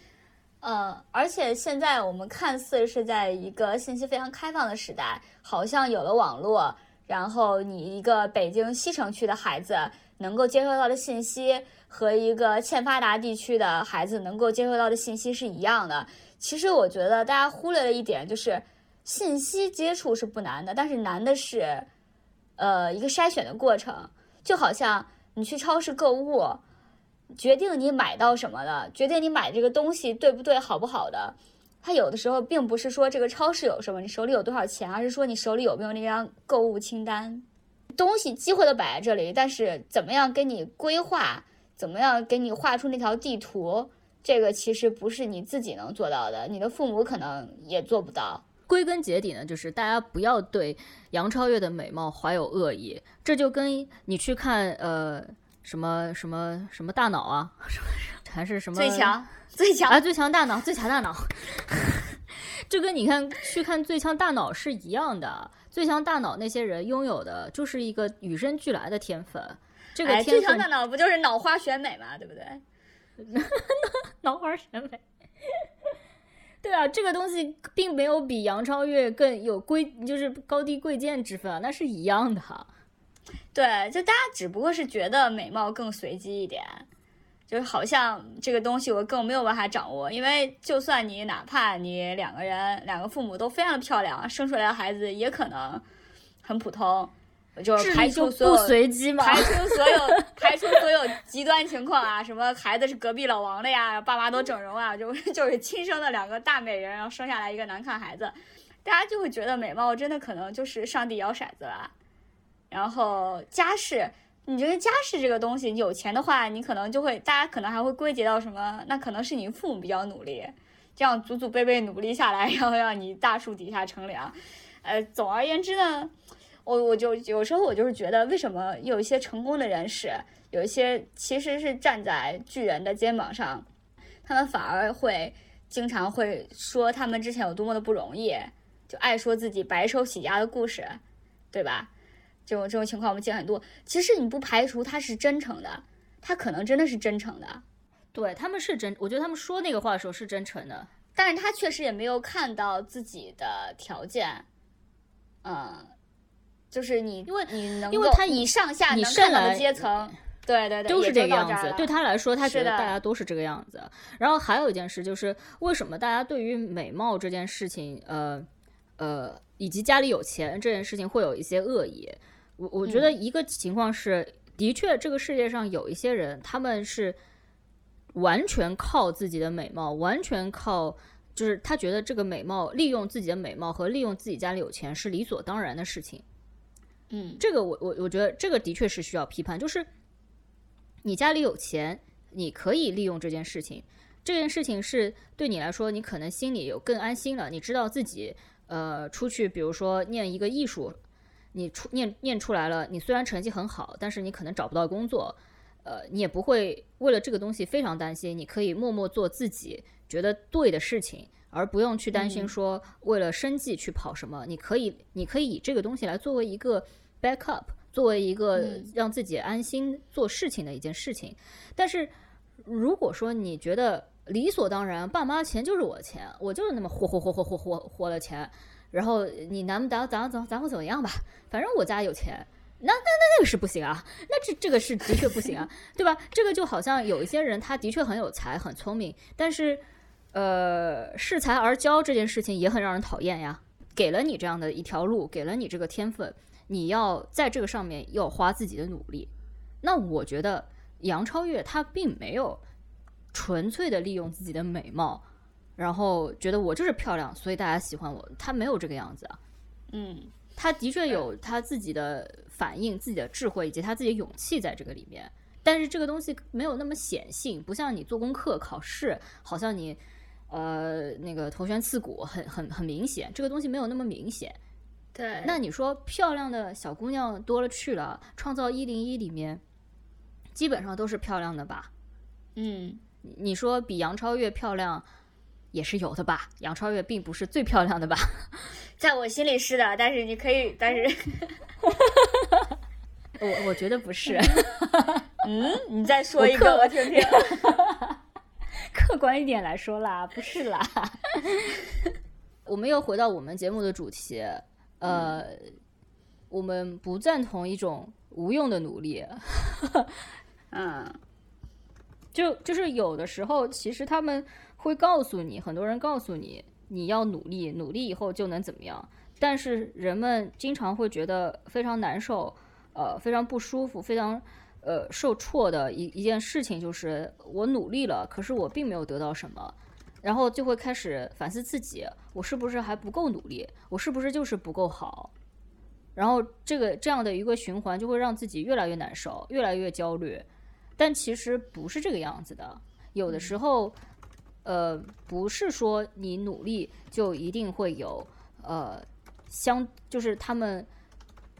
呃，而且现在我们看似是在一个信息非常开放的时代，好像有了网络，然后你一个北京西城区的孩子能够接收到的信息和一个欠发达地区的孩子能够接收到的信息是一样的。其实我觉得大家忽略了一点，就是。信息接触是不难的，但是难的是，呃，一个筛选的过程。就好像你去超市购物，决定你买到什么的，决定你买这个东西对不对、好不好的，它有的时候并不是说这个超市有什么，你手里有多少钱，而是说你手里有没有那张购物清单。东西机会都摆在这里，但是怎么样给你规划，怎么样给你画出那条地图，这个其实不是你自己能做到的，你的父母可能也做不到。归根结底呢，就是大家不要对杨超越的美貌怀有恶意。这就跟你去看呃什么什么什么大脑啊，还是什么最强最强啊最强大脑最强大脑，就跟你看去看最强大脑是一样的。最强大脑那些人拥有的就是一个与生俱来的天分。这个最强大脑不就是脑花选美嘛，对不对？脑花选美。对啊，这个东西并没有比杨超越更有贵，就是高低贵贱之分啊，那是一样的。对，就大家只不过是觉得美貌更随机一点，就好像这个东西我更没有办法掌握，因为就算你哪怕你两个人两个父母都非常漂亮，生出来的孩子也可能很普通。就是排除所有随机嘛，排除 所有排除所有极端情况啊，什么孩子是隔壁老王的呀，爸妈都整容啊，就 就是亲生的两个大美人，然后生下来一个难看孩子，大家就会觉得美貌真的可能就是上帝摇骰子了。然后家世，你觉得家世这个东西，有钱的话，你可能就会，大家可能还会归结到什么？那可能是你父母比较努力，这样祖祖辈辈努力下来，然后让你大树底下乘凉。呃，总而言之呢。我我就有时候我就是觉得，为什么有一些成功的人士，有一些其实是站在巨人的肩膀上，他们反而会经常会说他们之前有多么的不容易，就爱说自己白手起家的故事，对吧？这种这种情况我们见很多。其实你不排除他是真诚的，他可能真的是真诚的，对他们是真，我觉得他们说那个话的时候是真诚的，但是他确实也没有看到自己的条件，嗯。就是你，因为你能，因为他以上下能看到的阶层，对对对，都是这个样子。对他来说，他觉得大家都是这个样子。然后还有一件事就是，为什么大家对于美貌这件事情，呃呃，以及家里有钱这件事情会有一些恶意？我我觉得一个情况是，的确这个世界上有一些人，他们是完全靠自己的美貌，完全靠，就是他觉得这个美貌，利用自己的美貌和利用自己家里有钱是理所当然的事情。嗯，这个我我我觉得这个的确是需要批判，就是你家里有钱，你可以利用这件事情，这件事情是对你来说，你可能心里有更安心了，你知道自己呃出去，比如说念一个艺术，你出念念出来了，你虽然成绩很好，但是你可能找不到工作，呃，你也不会为了这个东西非常担心，你可以默默做自己觉得对的事情，而不用去担心说为了生计去跑什么。你可以，你可以以这个东西来作为一个 backup，作为一个让自己安心做事情的一件事情。但是如果说你觉得理所当然，爸妈钱就是我的钱，我就是那么活活活活活活活的钱。然后你难不咱咱咱咱会怎么样吧？反正我家有钱，那那那那个是不行啊，那这这个是的确不行啊，对吧？这个就好像有一些人他的确很有才很聪明，但是呃恃才而骄这件事情也很让人讨厌呀。给了你这样的一条路，给了你这个天分，你要在这个上面要花自己的努力。那我觉得杨超越她并没有纯粹的利用自己的美貌。然后觉得我就是漂亮，所以大家喜欢我。她没有这个样子啊，嗯，她的确有她自己的反应、自己的智慧以及他自己的勇气在这个里面。但是这个东西没有那么显性，不像你做功课、考试，好像你呃那个头悬刺骨，很很很明显。这个东西没有那么明显。对。那你说漂亮的小姑娘多了去了，《创造一零一》里面基本上都是漂亮的吧？嗯，你说比杨超越漂亮？也是有的吧，杨超越并不是最漂亮的吧，在我心里是的，但是你可以，但是，我我觉得不是，嗯，你再说一个我听听，客观一点来说啦，不是啦，我们又回到我们节目的主题，呃，我们不赞同一种无用的努力，嗯，就就是有的时候其实他们。会告诉你，很多人告诉你，你要努力，努力以后就能怎么样。但是人们经常会觉得非常难受，呃，非常不舒服，非常呃受挫的一一件事情就是，我努力了，可是我并没有得到什么，然后就会开始反思自己，我是不是还不够努力，我是不是就是不够好，然后这个这样的一个循环就会让自己越来越难受，越来越焦虑。但其实不是这个样子的，有的时候。呃，不是说你努力就一定会有，呃，相就是他们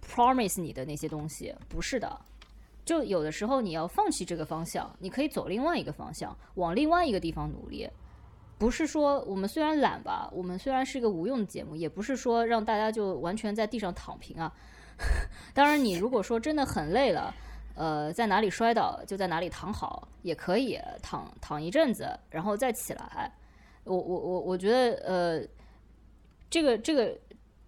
promise 你的那些东西，不是的。就有的时候你要放弃这个方向，你可以走另外一个方向，往另外一个地方努力。不是说我们虽然懒吧，我们虽然是一个无用的节目，也不是说让大家就完全在地上躺平啊。当然，你如果说真的很累了。呃，在哪里摔倒就在哪里躺好，也可以躺躺一阵子，然后再起来。我我我我觉得，呃，这个这个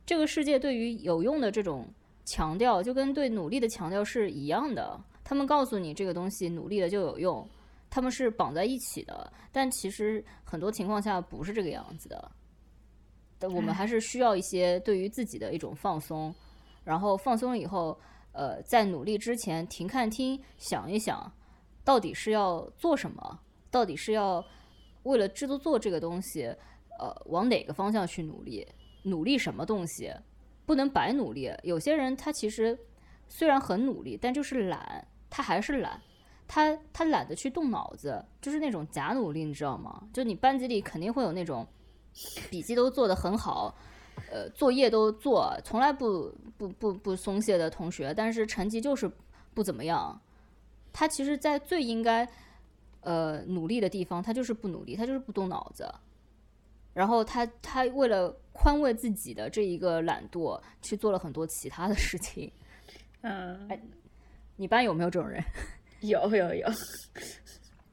这个世界对于有用的这种强调，就跟对努力的强调是一样的。他们告诉你这个东西努力了就有用，他们是绑在一起的。但其实很多情况下不是这个样子的。但我们还是需要一些对于自己的一种放松，然后放松以后。呃，在努力之前停看听，想一想，到底是要做什么？到底是要为了制作做这个东西，呃，往哪个方向去努力？努力什么东西？不能白努力。有些人他其实虽然很努力，但就是懒，他还是懒，他他懒得去动脑子，就是那种假努力，你知道吗？就你班级里肯定会有那种笔记都做得很好。呃，作业都做，从来不不不不松懈的同学，但是成绩就是不怎么样。他其实，在最应该呃努力的地方，他就是不努力，他就是不动脑子。然后他他为了宽慰自己的这一个懒惰，去做了很多其他的事情。嗯，哎，你班有没有这种人？有有有。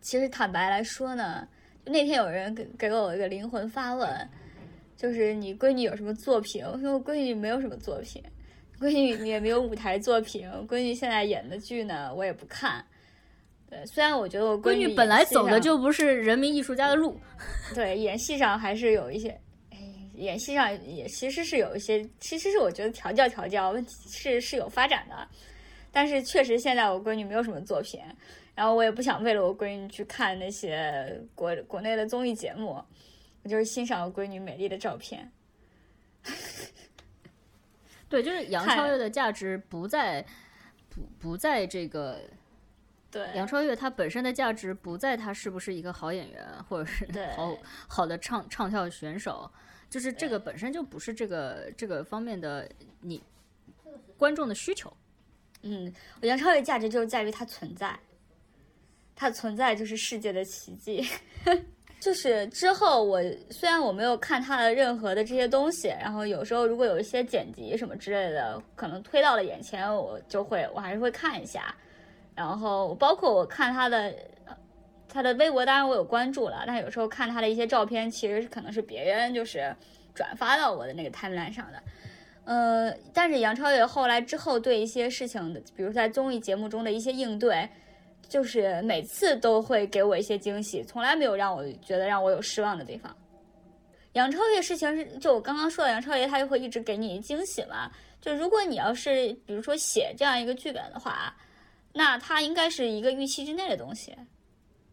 其实坦白来说呢，那天有人给给了我一个灵魂发问。就是你闺女有什么作品？我说我闺女没有什么作品，闺女也没有舞台作品。闺女现在演的剧呢，我也不看。对，虽然我觉得我闺女本来走的就不是人民艺术家的路，对，演戏上还是有一些，哎，演戏上也其实是有一些，其实是我觉得调教调教问题是是有发展的。但是确实现在我闺女没有什么作品，然后我也不想为了我闺女去看那些国国内的综艺节目。我就是欣赏我闺女美丽的照片，对，就是杨超越的价值不在不不在这个，对，杨超越她本身的价值不在她是不是一个好演员，或者是好好的唱唱跳选手，就是这个本身就不是这个这个方面的你观众的需求。嗯，杨超越价值就是在于它存在，它存在就是世界的奇迹。就是之后我虽然我没有看他的任何的这些东西，然后有时候如果有一些剪辑什么之类的，可能推到了眼前，我就会我还是会看一下。然后包括我看他的他的微博，当然我有关注了，但有时候看他的一些照片，其实可能是别人就是转发到我的那个 timeline 上的。呃，但是杨超越后来之后对一些事情的，比如在综艺节目中的一些应对。就是每次都会给我一些惊喜，从来没有让我觉得让我有失望的地方。杨超越事情是，就我刚刚说的，杨超越他就会一直给你惊喜嘛。就如果你要是比如说写这样一个剧本的话，那它应该是一个预期之内的东西，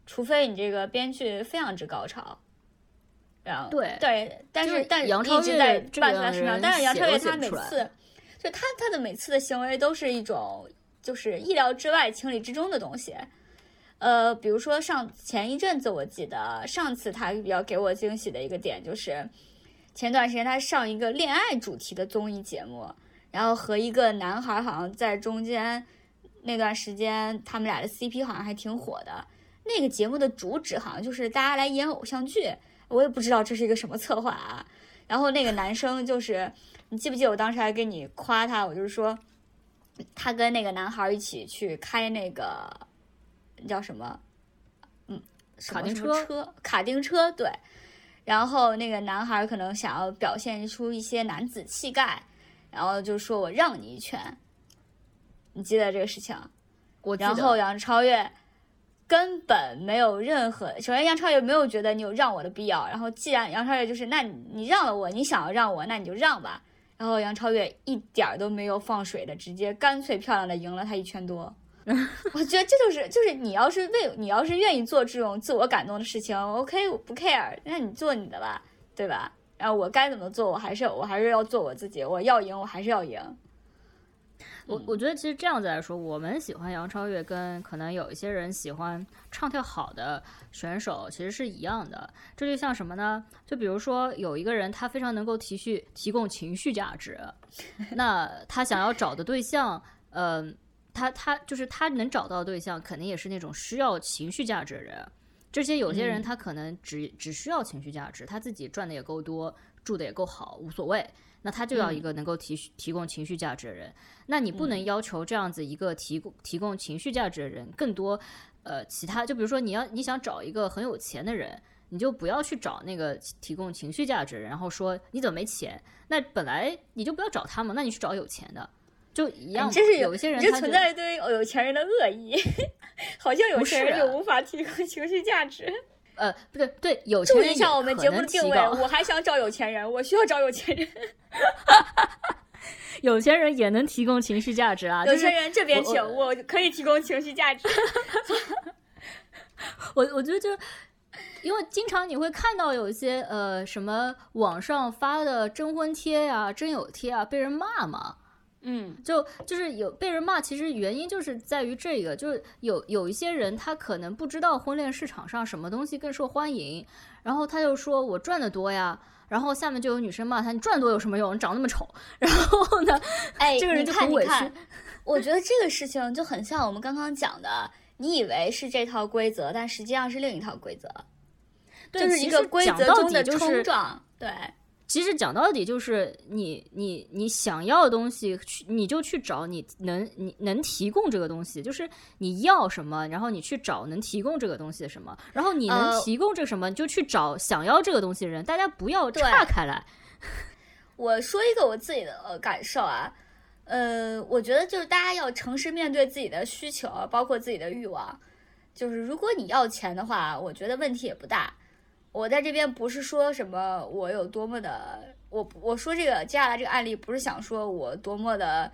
除非你这个编剧非常之高超。然后对对，但是但杨超越在这伴随他身上，但是杨超越他每次次，就他他的每次的行为都是一种。就是意料之外、情理之中的东西，呃，比如说上前一阵子，我记得上次他比较给我惊喜的一个点，就是前段时间他上一个恋爱主题的综艺节目，然后和一个男孩好像在中间那段时间，他们俩的 CP 好像还挺火的。那个节目的主旨好像就是大家来演偶像剧，我也不知道这是一个什么策划啊。然后那个男生就是，你记不记得我当时还跟你夸他，我就是说。他跟那个男孩一起去开那个叫什么，嗯，卡丁车，卡丁车，对。然后那个男孩可能想要表现出一些男子气概，然后就说我让你一拳。你记得这个事情？我然后杨超越根本没有任何，首先杨超越没有觉得你有让我的必要。然后既然杨超越就是，那你让了我，你想要让我，那你就让吧。然后杨超越一点都没有放水的，直接干脆漂亮的赢了他一圈多。我觉得这就是就是你要是为你要是愿意做这种自我感动的事情，OK，我不 care，那你做你的吧，对吧？然后我该怎么做，我还是我还是要做我自己，我要赢，我还是要赢。我我觉得其实这样子来说，我们喜欢杨超越，跟可能有一些人喜欢唱跳好的选手其实是一样的。这就像什么呢？就比如说有一个人，他非常能够提续提供情绪价值，那他想要找的对象，嗯，他他就是他能找到对象，肯定也是那种需要情绪价值的人。这些有些人他可能只只需要情绪价值，他自己赚的也够多，住的也够好，无所谓。那他就要一个能够提提供情绪价值的人，那你不能要求这样子一个提供提供情绪价值的人更多，呃，其他就比如说你要你想找一个很有钱的人，你就不要去找那个提供情绪价值然后说你怎么没钱？那本来你就不要找他嘛，那你去找有钱的，就一样。这是有一些人，这存在一堆有钱人的恶意，好像有钱人就无法提供情绪价值。呃，不对，对，有钱人一下我们节目的定位，我还想找有钱人，我需要找有钱人。有钱人也能提供情绪价值啊！有钱人这边请，我可以提供情绪价值。我我觉得就，因为经常你会看到有一些呃什么网上发的征婚贴呀、征友贴啊，被人骂嘛。嗯，就就是有被人骂，其实原因就是在于这个，就是有有一些人他可能不知道婚恋市场上什么东西更受欢迎，然后他就说我赚的多呀，然后下面就有女生骂他，你赚多有什么用？你长那么丑，然后呢，哎，这个人就很委屈。我觉得这个事情就很像我们刚刚讲的，你以为是这套规则，但实际上是另一套规则，就是一个规则中的冲撞，对。其实讲到底就是你你你想要的东西，去你就去找你能你能提供这个东西，就是你要什么，然后你去找能提供这个东西的什么，然后你能提供这个什么，你就去找想要这个东西的人，大家不要岔开来。我说一个我自己的呃感受啊，呃，我觉得就是大家要诚实面对自己的需求，包括自己的欲望。就是如果你要钱的话，我觉得问题也不大。我在这边不是说什么我有多么的，我我说这个接下来这个案例不是想说我多么的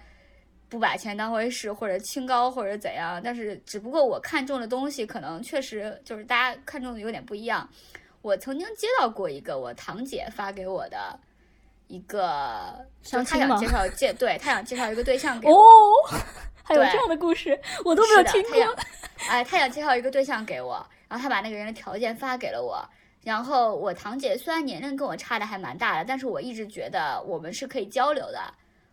不把钱当回事或者清高或者怎样，但是只不过我看中的东西可能确实就是大家看中的有点不一样。我曾经接到过一个我堂姐发给我的一个，就她想介绍介对她想介绍一个对象给我，还有这样的故事我都没有听过。哎，她想介绍一个对象给我，然后她把那个人的条件发给了我。然后我堂姐虽然年龄跟我差的还蛮大的，但是我一直觉得我们是可以交流的。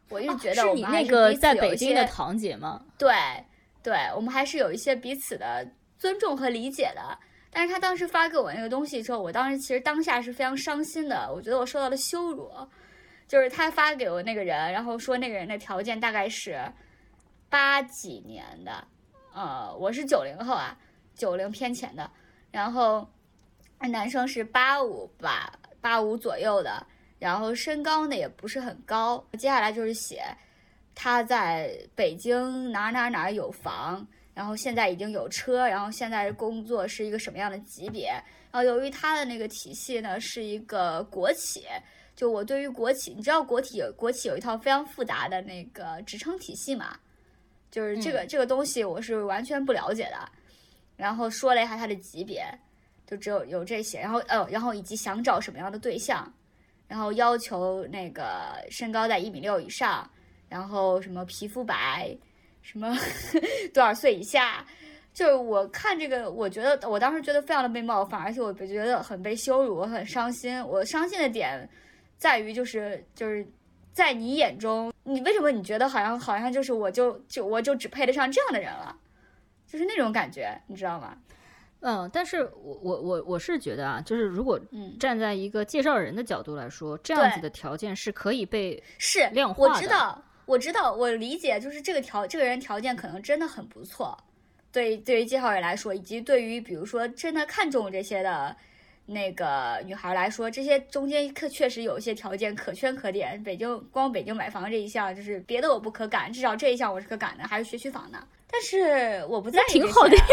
我一直觉得是你我们还那个在北京的堂姐吗？对，对，我们还是有一些彼此的尊重和理解的。但是她当时发给我那个东西之后，我当时其实当下是非常伤心的，我觉得我受到了羞辱。就是她发给我那个人，然后说那个人的条件大概是八几年的，呃，我是九零后啊，九零偏前的，然后男生是八五吧，八五左右的，然后身高呢也不是很高。接下来就是写他在北京哪儿哪儿哪儿有房，然后现在已经有车，然后现在工作是一个什么样的级别。然后由于他的那个体系呢是一个国企，就我对于国企，你知道国企有国企有一套非常复杂的那个职称体系嘛，就是这个、这个东西我是完全不了解的。然后说了一下他的级别，就只有有这些，然后呃，然后以及想找什么样的对象，然后要求那个身高在一米六以上，然后什么皮肤白，什么 多少岁以下，就是我看这个，我觉得我当时觉得非常的被冒犯，而且我觉得很被羞辱，我很伤心。我伤心的点在于就是就是在你眼中，你为什么你觉得好像好像就是我就就我就只配得上这样的人了，就是那种感觉，你知道吗？嗯，但是我我我我是觉得啊，就是如果嗯，站在一个介绍人的角度来说，这样子的条件是可以被是量化的知道，我知道，我理解，就是这个条这个人条件可能真的很不错，对对于介绍人来说，以及对于比如说真的看中这些的那个女孩来说，这些中间可确实有一些条件可圈可点。北京光北京买房这一项，就是别的我不可赶，至少这一项我是可赶的，还是学区房呢。但是我不在意这些啊，挺好的呀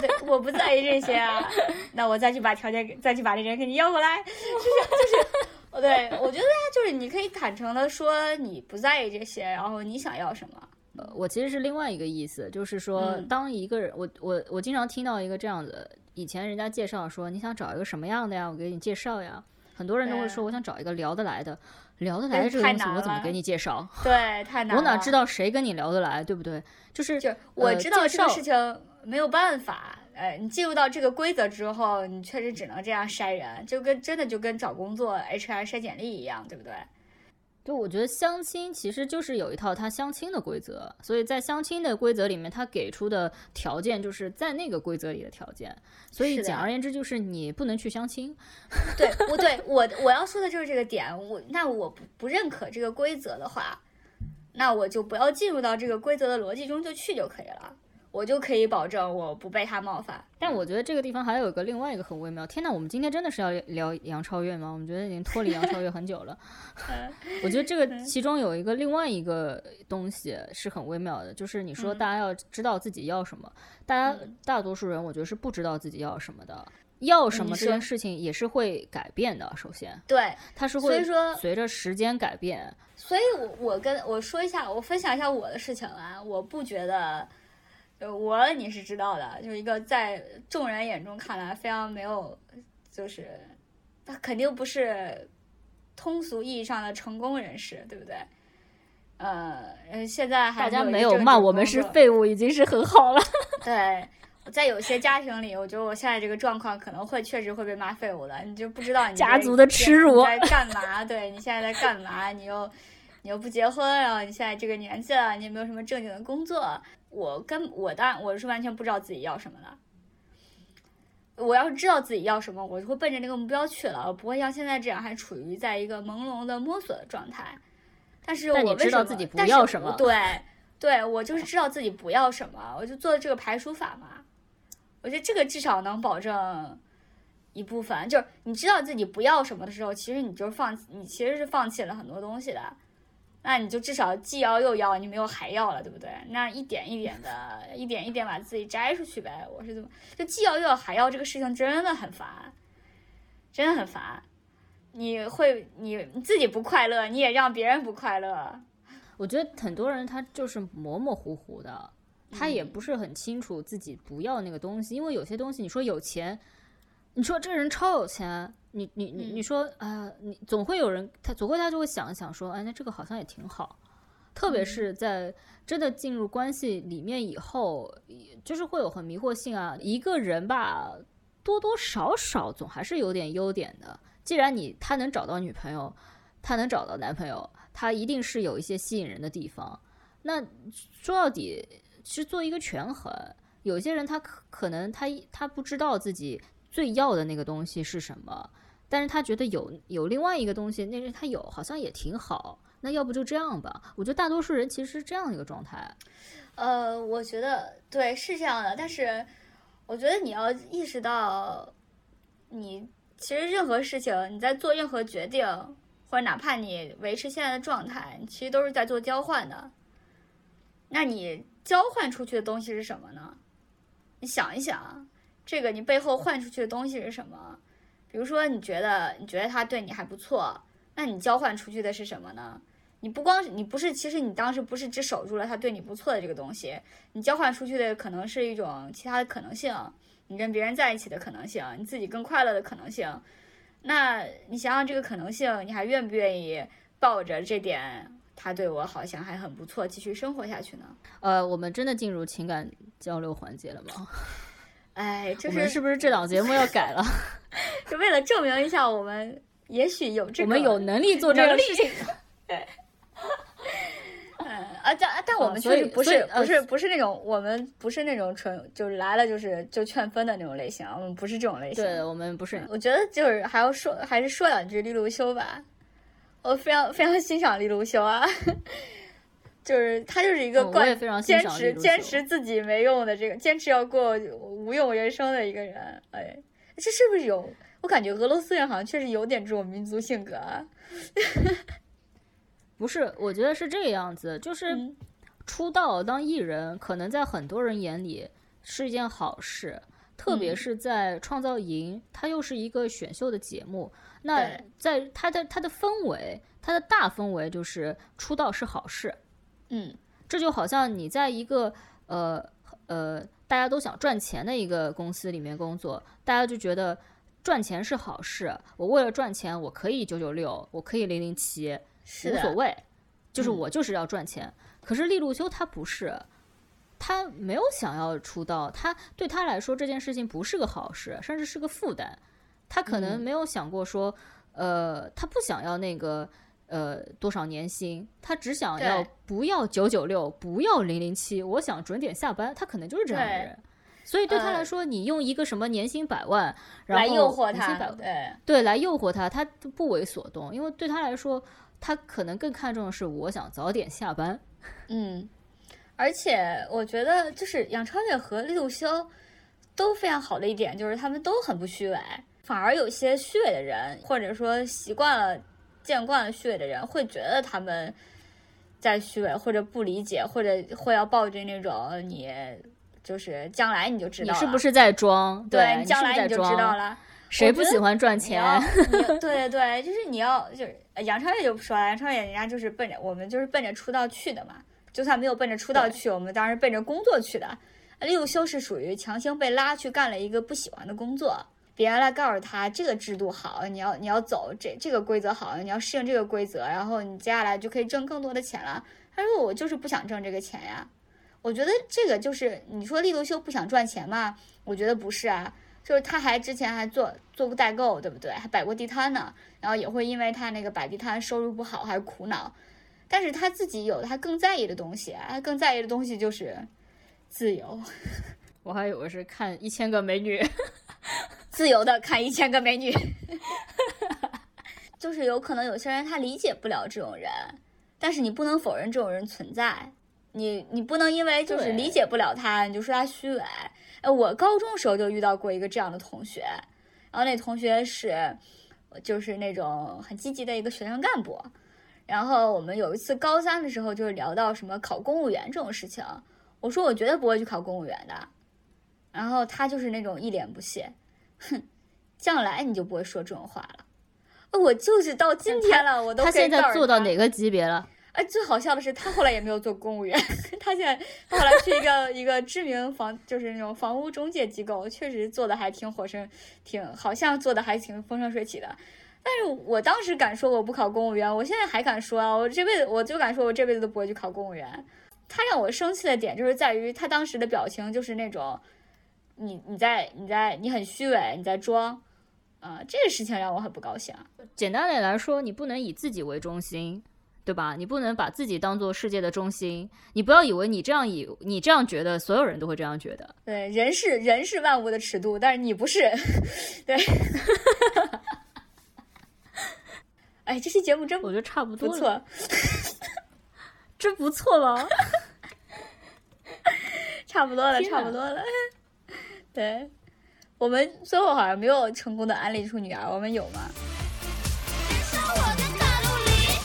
对，我不在意这些啊。那我再去把条件给，再去把这人给你要过来，就是就是，哦 对我觉得就是你可以坦诚的说你不在意这些，然后你想要什么。呃，我其实是另外一个意思，就是说，嗯当一个人，我我我经常听到一个这样子，以前人家介绍说，你想找一个什么样的呀？我给你介绍呀。很多人都会说，我想找一个聊得来的，聊得来这个东西，我怎么给你介绍？对，太难了。我哪知道谁跟你聊得来，对不对？就是就我呃知道这个事情没有办法，呃，你进入到这个规则之后，你确实只能这样筛人，就跟真的就跟找工作 HR 筛简历一样，对不对？就我觉得相亲其实就是有一套他相亲的规则，所以在相亲的规则里面，他给出的条件就是在那个规则里的条件，所以简而言之就是你不能去相亲。对，我对我我要说的就是这个点，我那我不不认可这个规则的话，那我就不要进入到这个规则的逻辑中就去就可以了，我就可以保证我不被他冒犯。但我觉得这个地方还有一个另外一个很微妙。天呐，我们今天真的是要聊杨超越吗？我们觉得已经脱离杨超越很久了。我觉得这个其中有一个另外一个东西是很微妙的，就是你说嗯大家要知道自己要什么，大家嗯大多数人我觉得是不知道自己要什么的。要什么这件事情也是会改变的，首先对，它是会所以说随着时间改变。所以我我跟我说一下，我分享一下我的事情啊，我不觉得，呃，我你是知道的，就是一个在众人眼中看来非常没有，就是他肯定不是通俗意义上的成功人士，对不对？呃，呃现在还大家没有骂我们是废物，已经是很好了。对，在有些家庭里，我觉得我现在这个状况可能会确实会被骂废物的，你就不知道你家族的耻辱在干嘛？对你现在在干嘛？你又你又不结婚，然后你现在这个年纪了，你也没有什么正经的工作。我跟我当然我是完全不知道自己要什么的。我要是知道自己要什么，我就会奔着那个目标去了，我不会像现在这样还处于在一个朦胧的摸索的状态。但是我为什么道自己不要什么对，对我就是知道自己不要什么，我就做这个排除法嘛。我觉得这个至少能保证一部分，就是你知道自己不要什么的时候，其实你就是放，你其实是放弃了很多东西的。那你就至少既要又要，你没有还要了，对不对？那一点一点的，一点一点把自己摘出去呗。我是这么，就既要又要还要这个事情真的很烦，真的很烦。你会你你自己不快乐，你也让别人不快乐。我觉得很多人他就是模模糊糊的，他也嗯不是很清楚自己不要那个东西，因为有些东西你说有钱，你说这个人超有钱，你你你你嗯说啊、呃你总会有人他总会他就会想一想说，哎，那这个好像也挺好，特别嗯是在真的进入关系里面以后，就是会有很迷惑性啊，一个人吧，多多少少总还是有点优点的。既然你他能找到女朋友，他能找到男朋友，他一定是有一些吸引人的地方。那说到底是做一个权衡。有些人他可可能他他不知道自己最要的那个东西是什么，但是他觉得有有另外一个东西，那是他有好像也挺好。那要不就这样吧？我觉得大多数人其实是这样一个状态。呃，我觉得对是这样的，但是我觉得你要意识到，你其实任何事情你在做任何决定，或者哪怕你维持现在的状态，其实都是在做交换的。那你交换出去的东西是什么呢？你想一想，这个你背后换出去的东西是什么？比如说，你觉得你觉得他对你还不错，那你交换出去的是什么呢？你不光是你不是，其实你当时不是只守住了他对你不错的这个东西，你交换出去的可能是一种其他的可能性，你跟别人在一起的可能性，你自己更快乐的可能性。那你想想这个可能性，你还愿不愿意抱着这点？他对我好像还很不错，继续生活下去呢。呃，我们真的进入情感交流环节了吗？哎，我们是不是这档节目要改了？就为了证明一下，我们也许有这个，我们有能力做这个事情。啊，但但我们确实不是不是不是那种，我们不是那种纯就是来了就是就劝分的那种类型，我们不是这种类型。对，我们不是。我觉得就是还要说，还是说两句利路修吧。我非常非常欣赏利路修啊，就是他就是一个惯坚持坚持自己没用的这个坚持要过无用人生的一个人。哎，这是不是有？我感觉俄罗斯人好像确实有点这种民族性格啊。不是，我觉得是这个样子，就是出道当艺人，可能在很多人眼里是一件好事，特别是在创造营，它又是一个选秀的节目。那在它的它的氛围，它的大氛围就是出道是好事，嗯，这就好像你在一个呃呃大家都想赚钱的一个公司里面工作，大家就觉得赚钱是好事，我为了赚钱，我可以九九六，我可以零零七，无所谓，就是我就是要赚钱。可是利路修他不是，他没有想要出道，他对他来说这件事情不是个好事，甚至是个负担。他可能没有想过说，呃，他不想要那个呃多少年薪，他只想要不要九九六，不要零零七，我想准点下班。他可能就是这样的人，所以对他来说，你用一个什么年薪百万来诱惑他，对对，来诱惑他，他不为所动，因为对他来说，他可能更看重的是我想早点下班。嗯，而且我觉得就是杨超越和李路修都非常好的一点，就是他们都很不虚伪。反而有些虚伪的人，或者说习惯了、见惯了虚伪的人，会觉得他们在虚伪，或者不理解，或者会要抱着那种你就是将来你就知道你是不是在装？对，将来你就知道了。谁不喜欢赚钱？对对对，就是你要就是杨超越就不说了，杨超越人家就是奔着我们就是奔着出道去的嘛，就算没有奔着出道去，我们当时奔着工作去的。利路修是属于强行被拉去干了一个不喜欢的工作。别人来告诉他这个制度好，你要你要走这这个规则好，你要适应这个规则，然后你接下来就可以挣更多的钱了。他说我就是不想挣这个钱呀。我觉得这个就是你说利多修不想赚钱嘛？我觉得不是啊，就是他还之前还做做过代购，对不对？还摆过地摊呢，然后也会因为他那个摆地摊收入不好还苦恼。但是他自己有他更在意的东西，他更在意的东西就是自由。我还以为是看一千个美女。自由的看一千个美女，就是有可能有些人他理解不了这种人，但是你不能否认这种人存在，你你不能因为就是理解不了他，你就说他虚伪。哎，我高中时候就遇到过一个这样的同学，然后那同学是就是那种很积极的一个学生干部，然后我们有一次高三的时候就是聊到什么考公务员这种事情，我说我绝对不会去考公务员的，然后他就是那种一脸不屑。哼，将来你就不会说这种话了。我就是到今天了，我都他现在做到哪个级别了？哎，最好笑的是，他后来也没有做公务员，他现在他后来去一个 一个知名房，就是那种房屋中介机构，确实做的还挺火生，挺好像做的还挺风生水起的。但是我当时敢说我不考公务员，我现在还敢说啊，我这辈子我就敢说我这辈子都不会去考公务员。他让我生气的点就是在于他当时的表情就是那种。你你在你在你很虚伪，你在装，啊，这个事情让我很不高兴。简单点来说，你不能以自己为中心，对吧？你不能把自己当做世界的中心，你不要以为你这样以你这样觉得，所有人都会这样觉得。对，人是人是万物的尺度，但是你不是。对。哎，这期节目真我觉得差不多不错，真不错了，差不多了，差不多了。对，我们最后好像没有成功的安利出女儿，我们有吗？